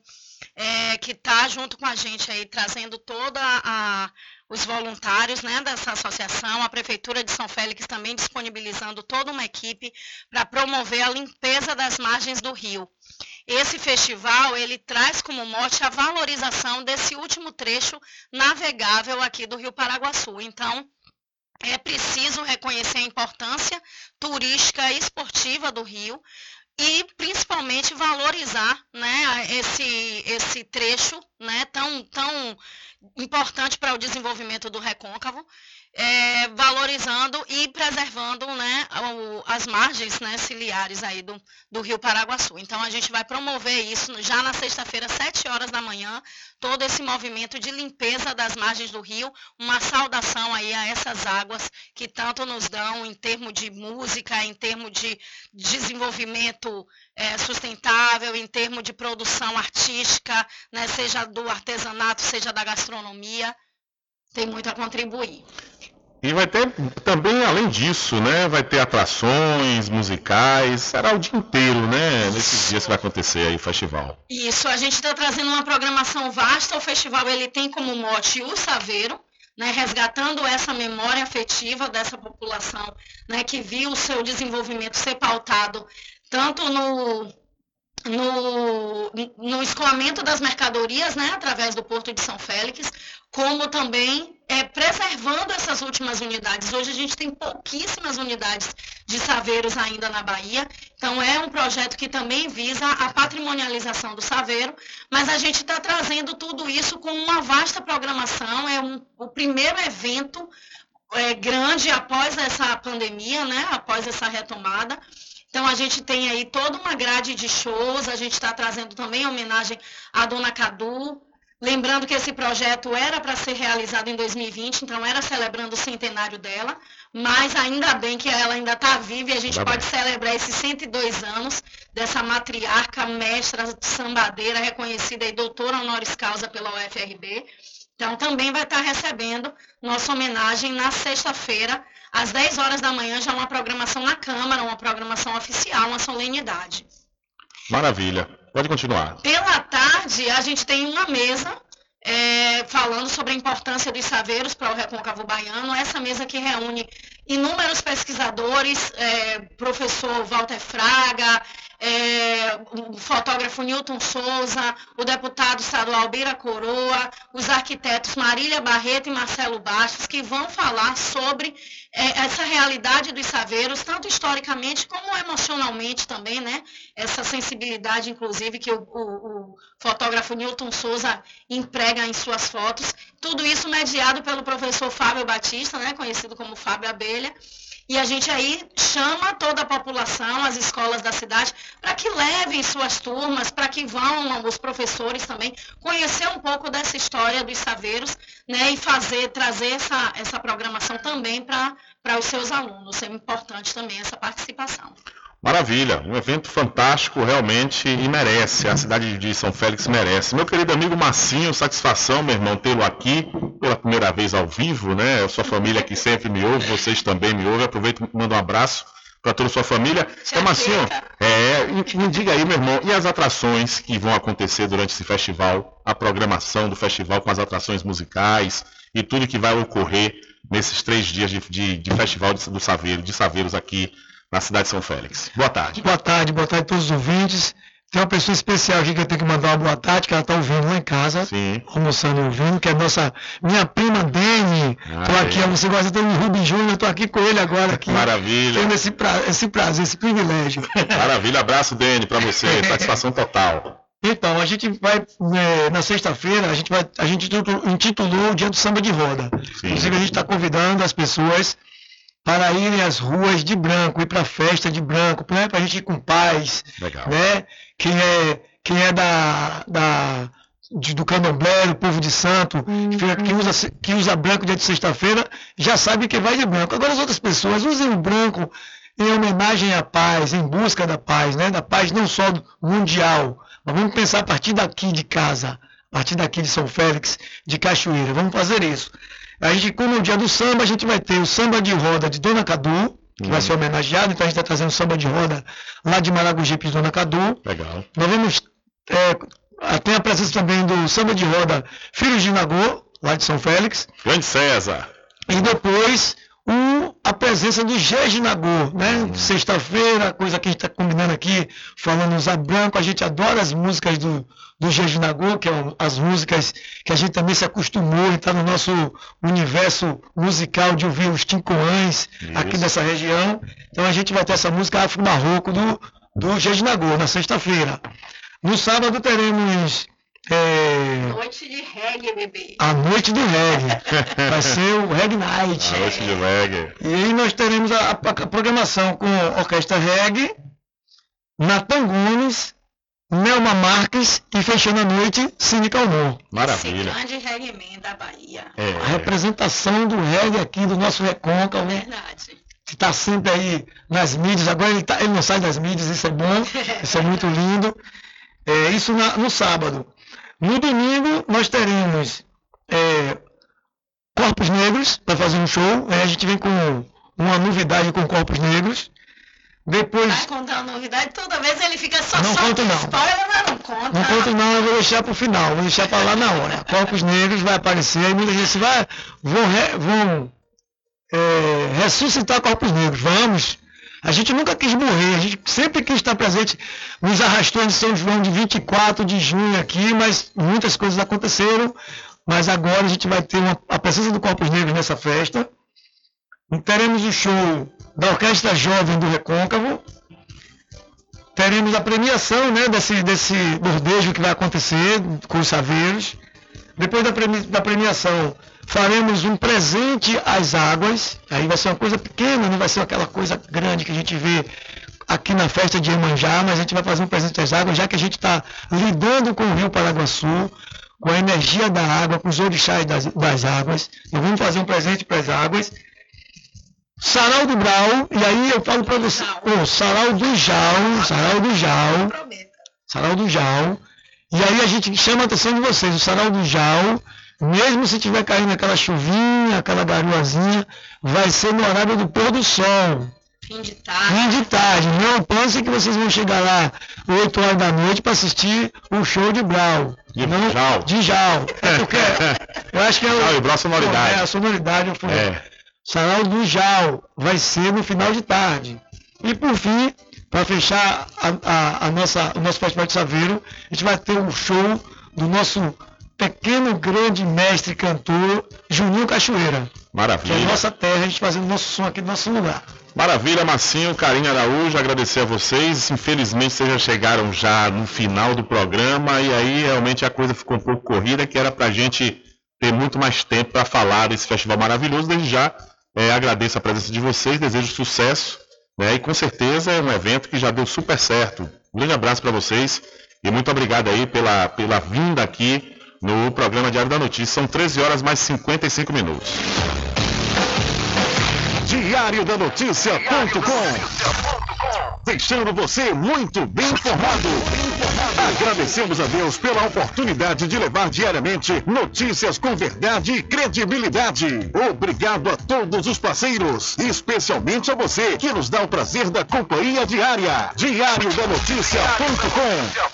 [SPEAKER 30] é, que está junto com a gente aí, trazendo toda a os voluntários né, dessa associação, a Prefeitura de São Félix também disponibilizando toda uma equipe para promover a limpeza das margens do rio. Esse festival, ele traz como mote a valorização desse último trecho navegável aqui do Rio Paraguaçu. Então, é preciso reconhecer a importância turística e esportiva do rio e principalmente valorizar né, esse, esse trecho né, tão, tão importante para o desenvolvimento do recôncavo, é, valorizando e preservando né, o- as margens né, ciliares aí do, do Rio Paraguaçu. Então a gente vai promover isso já na sexta-feira, 7 horas da manhã, todo esse movimento de limpeza das margens do rio, uma saudação aí a essas águas que tanto nos dão em termos de música, em termos de desenvolvimento eh, sustentável, em termos de produção artística, né, seja do artesanato, seja da gastronomia, tem muito a contribuir.
[SPEAKER 4] E vai ter também, além disso, né? Vai ter atrações musicais, será o dia inteiro, né? Nesses dias que vai acontecer aí o festival.
[SPEAKER 30] Isso, a gente está trazendo uma programação vasta. O festival ele tem como mote o Saveiro, né, resgatando essa memória afetiva dessa população né, que viu o seu desenvolvimento ser pautado tanto no, no, no escoamento das mercadorias, né, através do Porto de São Félix, como também é, preservando essas últimas unidades. Hoje a gente tem pouquíssimas unidades de saveiros ainda na Bahia, então é um projeto que também visa a patrimonialização do saveiro, mas a gente está trazendo tudo isso com uma vasta programação, é um, o primeiro evento é, grande após essa pandemia, né, após essa retomada, então a gente tem aí toda uma grade de shows, a gente está trazendo também homenagem à Dona Cadu. Lembrando que esse projeto era para ser realizado em 2020, então era celebrando o centenário dela, mas ainda bem que ela ainda está viva e a gente
[SPEAKER 4] Tá
[SPEAKER 30] pode
[SPEAKER 4] bem.
[SPEAKER 30] celebrar esses 102 anos dessa matriarca, mestra, sambadeira, reconhecida e doutora honoris causa pela UFRB. Então também vai estar recebendo nossa homenagem na sexta-feira, às 10 horas da manhã, já uma programação na Câmara, uma programação oficial, uma solenidade.
[SPEAKER 4] Maravilha. Pode continuar.
[SPEAKER 30] Pela tarde, a gente tem uma mesa é, falando sobre a importância dos saveiros para o Recôncavo Baiano. Essa mesa que reúne inúmeros pesquisadores, é, professor Walter Fraga, é, o fotógrafo Newton Souza, o deputado estadual Beira Coroa, os arquitetos Marília Barreto e Marcelo Bastos, que vão falar sobre é, essa realidade dos saveiros, tanto historicamente como emocionalmente também, né? Essa sensibilidade, inclusive, que o, o- o fotógrafo Newton Souza emprega em suas fotos. Tudo isso mediado pelo professor Fábio Batista, né? Conhecido como Fábio Abelha. E a gente aí chama toda a população, as escolas da cidade, para que levem suas turmas, para que vão os professores também conhecer um pouco dessa história dos saveiros, né, e fazer, trazer essa, essa programação também para os seus alunos. É importante também essa participação.
[SPEAKER 4] Maravilha, um evento fantástico realmente e merece, a cidade de São Félix merece. Meu querido amigo Massinho, satisfação, meu irmão, tê-lo aqui pela primeira vez ao vivo, né? A sua família que sempre me ouve, vocês também me ouvem. Aproveito e mando um abraço para toda a sua família. Então, Massinho, é, me diga aí, meu irmão, e as atrações que vão acontecer durante esse festival, a programação do festival com as atrações musicais e tudo que vai ocorrer nesses três dias de, de- de festival de, do Saveiro, de Saveiros aqui na cidade de São Félix. Boa tarde.
[SPEAKER 31] Boa tarde, boa tarde a todos os ouvintes. Tem uma pessoa especial aqui que eu tenho que mandar uma boa tarde, que ela está ouvindo lá em casa, almoçando e ouvindo, que é a nossa, minha prima Dene. Estou
[SPEAKER 4] Ah,
[SPEAKER 31] aqui,
[SPEAKER 4] é.
[SPEAKER 31] você gosta do Rubem Júnior, estou aqui com ele agora aqui.
[SPEAKER 4] Maravilha.
[SPEAKER 31] Tendo esse, pra, esse prazer, esse privilégio.
[SPEAKER 4] Maravilha, abraço, Dene, para você. (laughs) Satisfação total.
[SPEAKER 31] Então, a gente vai, é, na sexta-feira, a gente vai, a gente intitulou- o Dia do Samba de Roda. Inclusive, a gente está convidando as pessoas para irem às ruas de branco, ir para a festa de branco, para a gente ir com paz,
[SPEAKER 4] Legal.
[SPEAKER 31] né? Quem é, quem é da, da, de- do candomblé, do povo de santo, que, fica- que usa, que usa branco dia de sexta-feira, já sabe que vai de branco. Agora as outras pessoas usem o branco em homenagem à paz, em busca da paz, né? Da paz não só do- mundial, mas vamos pensar a partir daqui de casa, a partir daqui de São Félix, de Cachoeira. Vamos fazer isso. A gente, como é o dia do samba, a gente vai ter o samba de roda de Dona Cadu, que vai ser homenageado, então a gente está trazendo o samba de roda lá de Maragogipe de Dona Cadu.
[SPEAKER 4] Legal.
[SPEAKER 31] Nós vamos é, tem a presença também do samba de roda Filhos de Nagô, lá de São Félix.
[SPEAKER 4] Grande César.
[SPEAKER 31] E depois o, a presença do Gege Nagô, né? Sexta-feira, coisa que a gente está combinando aqui, falando usar branco, a gente adora as músicas do, do que são as músicas que a gente também se acostumou e está no nosso universo musical de ouvir os tincoãs aqui dessa região. Então a gente vai ter essa música Afro Marroco do, do na sexta-feira. No sábado teremos é,
[SPEAKER 30] Noite de reggae, bebê.
[SPEAKER 31] a noite do reggae. (laughs) Vai ser o Reggae Night.
[SPEAKER 4] A noite de reggae.
[SPEAKER 31] E aí nós teremos a, a programação com a Orquestra Reggae, Natan Gomes, Nelma Marques e fechando a noite, Cine Calmon.
[SPEAKER 4] Maravilha.
[SPEAKER 30] Grande reggae man da Bahia.
[SPEAKER 4] É.
[SPEAKER 31] A representação do reggae aqui do nosso Recôncavo, né?
[SPEAKER 30] Verdade.
[SPEAKER 31] que está sempre aí nas mídias. Agora ele, tá- ele não sai das mídias, isso é bom, (laughs) isso é muito lindo. É, isso na- no sábado. No domingo nós teremos é, Corpos Negros para fazer um show. Aí a gente vem com uma novidade com Corpos Negros. Depois.
[SPEAKER 30] Vai contar uma novidade, toda vez ele fica só
[SPEAKER 31] Não
[SPEAKER 30] só
[SPEAKER 31] conto, não.
[SPEAKER 30] spoiler, mas não conta.
[SPEAKER 31] Não conto não, eu vou deixar para o final, vou deixar para lá na hora. Corpos Negros vai aparecer, aí muita gente vai, vão, re- vão é, ressuscitar Corpos Negros, vamos. A gente nunca quis morrer, a gente sempre quis estar presente nos arrastões de São João de 24 de junho aqui, mas muitas coisas aconteceram, mas agora a gente vai ter uma- a presença do Corpos Negros nessa festa. Teremos o show da Orquestra Jovem do Recôncavo, teremos a premiação né, desse, desse bordejo que vai acontecer com os saveiros. Depois da premiação, faremos um presente às águas. Aí vai ser uma coisa pequena, não vai ser aquela coisa grande que a gente vê aqui na festa de Iemanjá, mas a gente vai fazer um presente às águas, já que a gente está lidando com o Rio Paraguaçu, com a energia da água, com os orixás das, das águas. Nós vamos fazer um presente para as águas. Sarau do Brau, e aí eu falo para você, o Sarau do Jal, Sarau do Jal, Sarau do Jal, e aí a gente chama a atenção de vocês, o Sarau do Jal, mesmo se tiver caindo aquela chuvinha, aquela garoazinha, vai ser no horário do pôr do sol.
[SPEAKER 30] Fim de tarde.
[SPEAKER 31] Fim de tarde, não pensem que vocês vão chegar lá 8 horas da noite para assistir o show de Brau.
[SPEAKER 4] De
[SPEAKER 31] não,
[SPEAKER 4] Jal.
[SPEAKER 31] De Jal. É porque eu acho que é o.
[SPEAKER 4] Jal e Brau sonoridade.
[SPEAKER 31] É, a sonoridade. Eu falei.
[SPEAKER 4] É.
[SPEAKER 31] Sarau do Jal vai ser no final de tarde. E por fim, para fechar a, a- a nossa, o nosso Festival de Saveiro, a gente vai ter um show do nosso pequeno grande mestre cantor Juninho Cachoeira. Que é a
[SPEAKER 4] Maravilha.
[SPEAKER 31] nossa terra, a gente fazendo nosso som aqui no nosso lugar.
[SPEAKER 4] Maravilha, Massinho, Carinha Araújo, agradecer a vocês. Infelizmente vocês já chegaram já no final do programa e aí realmente a coisa ficou um pouco corrida, que era pra gente ter muito mais tempo para falar desse festival maravilhoso. Desde já eh, agradeço a presença de vocês, desejo sucesso, né? E com certeza é um evento que já deu super certo. Um grande abraço para vocês e muito obrigado aí pela, pela vinda aqui no programa Diário da Notícia. São 13 horas mais 55 minutos.
[SPEAKER 32] Diário da Notícia.com Deixando você muito bem informado. Agradecemos a Deus pela oportunidade de levar diariamente notícias com verdade e credibilidade. Obrigado a todos os parceiros, especialmente a você que nos dá o prazer da companhia diária. Diário da Notícia.com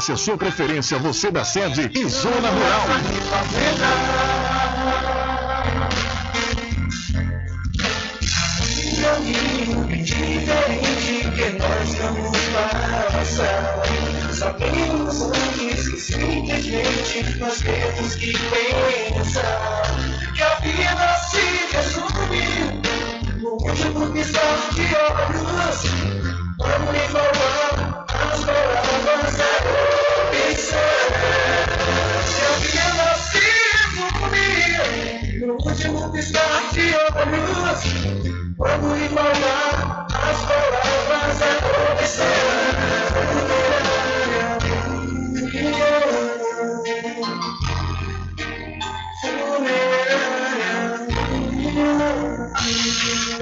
[SPEAKER 32] a sua preferência, você da sede e Zona Rural.
[SPEAKER 11] Sabemos antes que simplesmente nós temos que pensar que a vida se resume no último piscar de olhos. Vamos lhe falar as palavras último piscar de olhos. Lhe falar as palavras da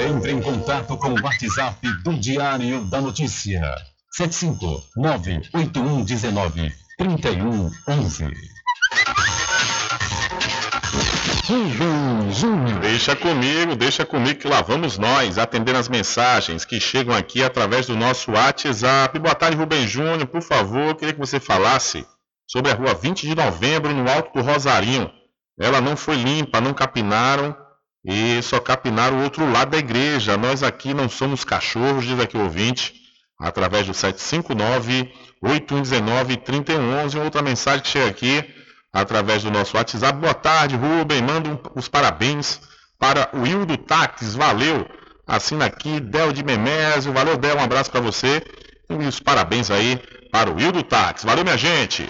[SPEAKER 2] Entre em contato com o WhatsApp do Diário da Notícia. 759-8119-3111.
[SPEAKER 4] Deixa comigo, deixa comigo que lá vamos nós, atendendo as mensagens que chegam aqui através do nosso WhatsApp. Boa tarde, Rubem Júnior. Por favor, queria que você falasse sobre a rua 20 de novembro, no Alto do Rosarinho. Ela não foi limpa, não capinaram e só capinaram o outro lado da igreja. Nós aqui não somos cachorros, diz aqui o ouvinte, através do 759-8119-3111. Outra mensagem que chega aqui através do nosso WhatsApp. Boa tarde, Rubem. Manda os parabéns para o Hildo Táxis. Valeu. Assina aqui, Del de Memésio. Valeu, Del. Um abraço para você. E os parabéns aí para o Hildo Táxis. Valeu, minha gente.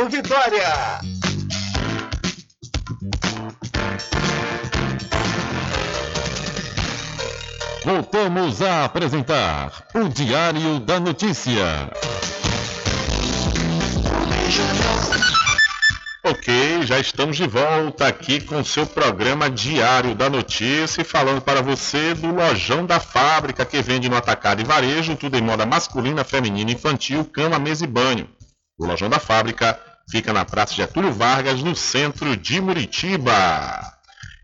[SPEAKER 15] Vitória.
[SPEAKER 2] Voltamos a apresentar o Diário da Notícia.
[SPEAKER 4] Ok, já estamos de volta aqui com o seu programa Diário da Notícia falando para você do Lojão da Fábrica que vende no atacado e varejo, tudo em moda masculina, feminina, infantil, cama, mesa e banho. O Lojão da Fábrica fica na Praça Getúlio Vargas, no centro de Muritiba.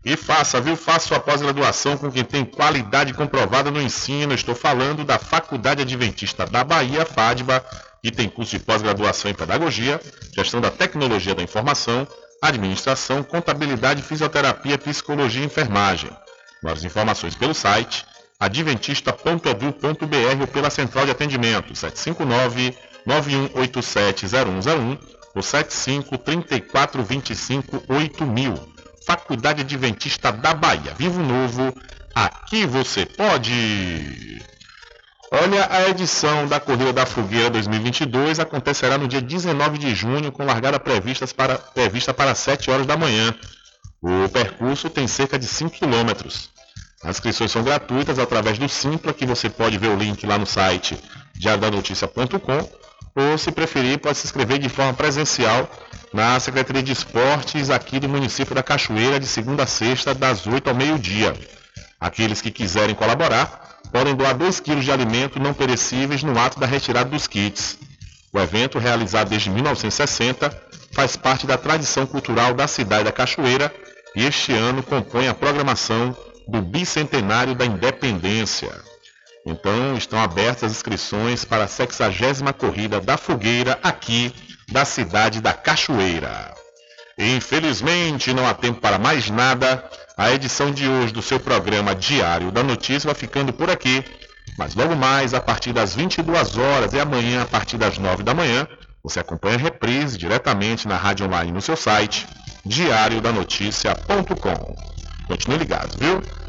[SPEAKER 4] E faça, viu? Faça sua pós-graduação com quem tem qualidade comprovada no ensino. Estou falando da Faculdade Adventista da Bahia, FADBA, que tem curso de pós-graduação em Pedagogia, Gestão da Tecnologia da Informação, Administração, Contabilidade, Fisioterapia, Psicologia e Enfermagem. Mais informações pelo site adventista.edu.br ou pela central de atendimento 759 91870101 ou 75 34 25 8000. Faculdade Adventista da Bahia. Vivo Novo, aqui você pode. Olha, a edição da Corrida da Fogueira 2022 acontecerá no dia 19 de junho, com largada prevista para, prevista para 7 horas da manhã. O percurso tem cerca de 5 quilômetros. As inscrições são gratuitas através do Simpla, que você pode ver o link lá no site diariodanoticia.com, ou se preferir, pode se inscrever de forma presencial na Secretaria de Esportes aqui do município da Cachoeira, de segunda a sexta, das 8 ao meio-dia. Aqueles que quiserem colaborar podem doar 2 kg de alimento não perecíveis no ato da retirada dos kits. O evento, realizado desde 1960, faz parte da tradição cultural da cidade da Cachoeira e este ano compõe a programação do bicentenário da independência. Então estão abertas as inscrições para a 60 corrida da fogueira aqui da cidade da Cachoeira. Infelizmente não há tempo para mais nada. A edição de hoje do seu programa Diário da Notícia vai ficando por aqui. Mas logo mais, a partir das 22 horas e amanhã, a partir das 9 da manhã, você acompanha a reprise diretamente na rádio online no seu site, diariodanoticia.com. Continue ligado, viu?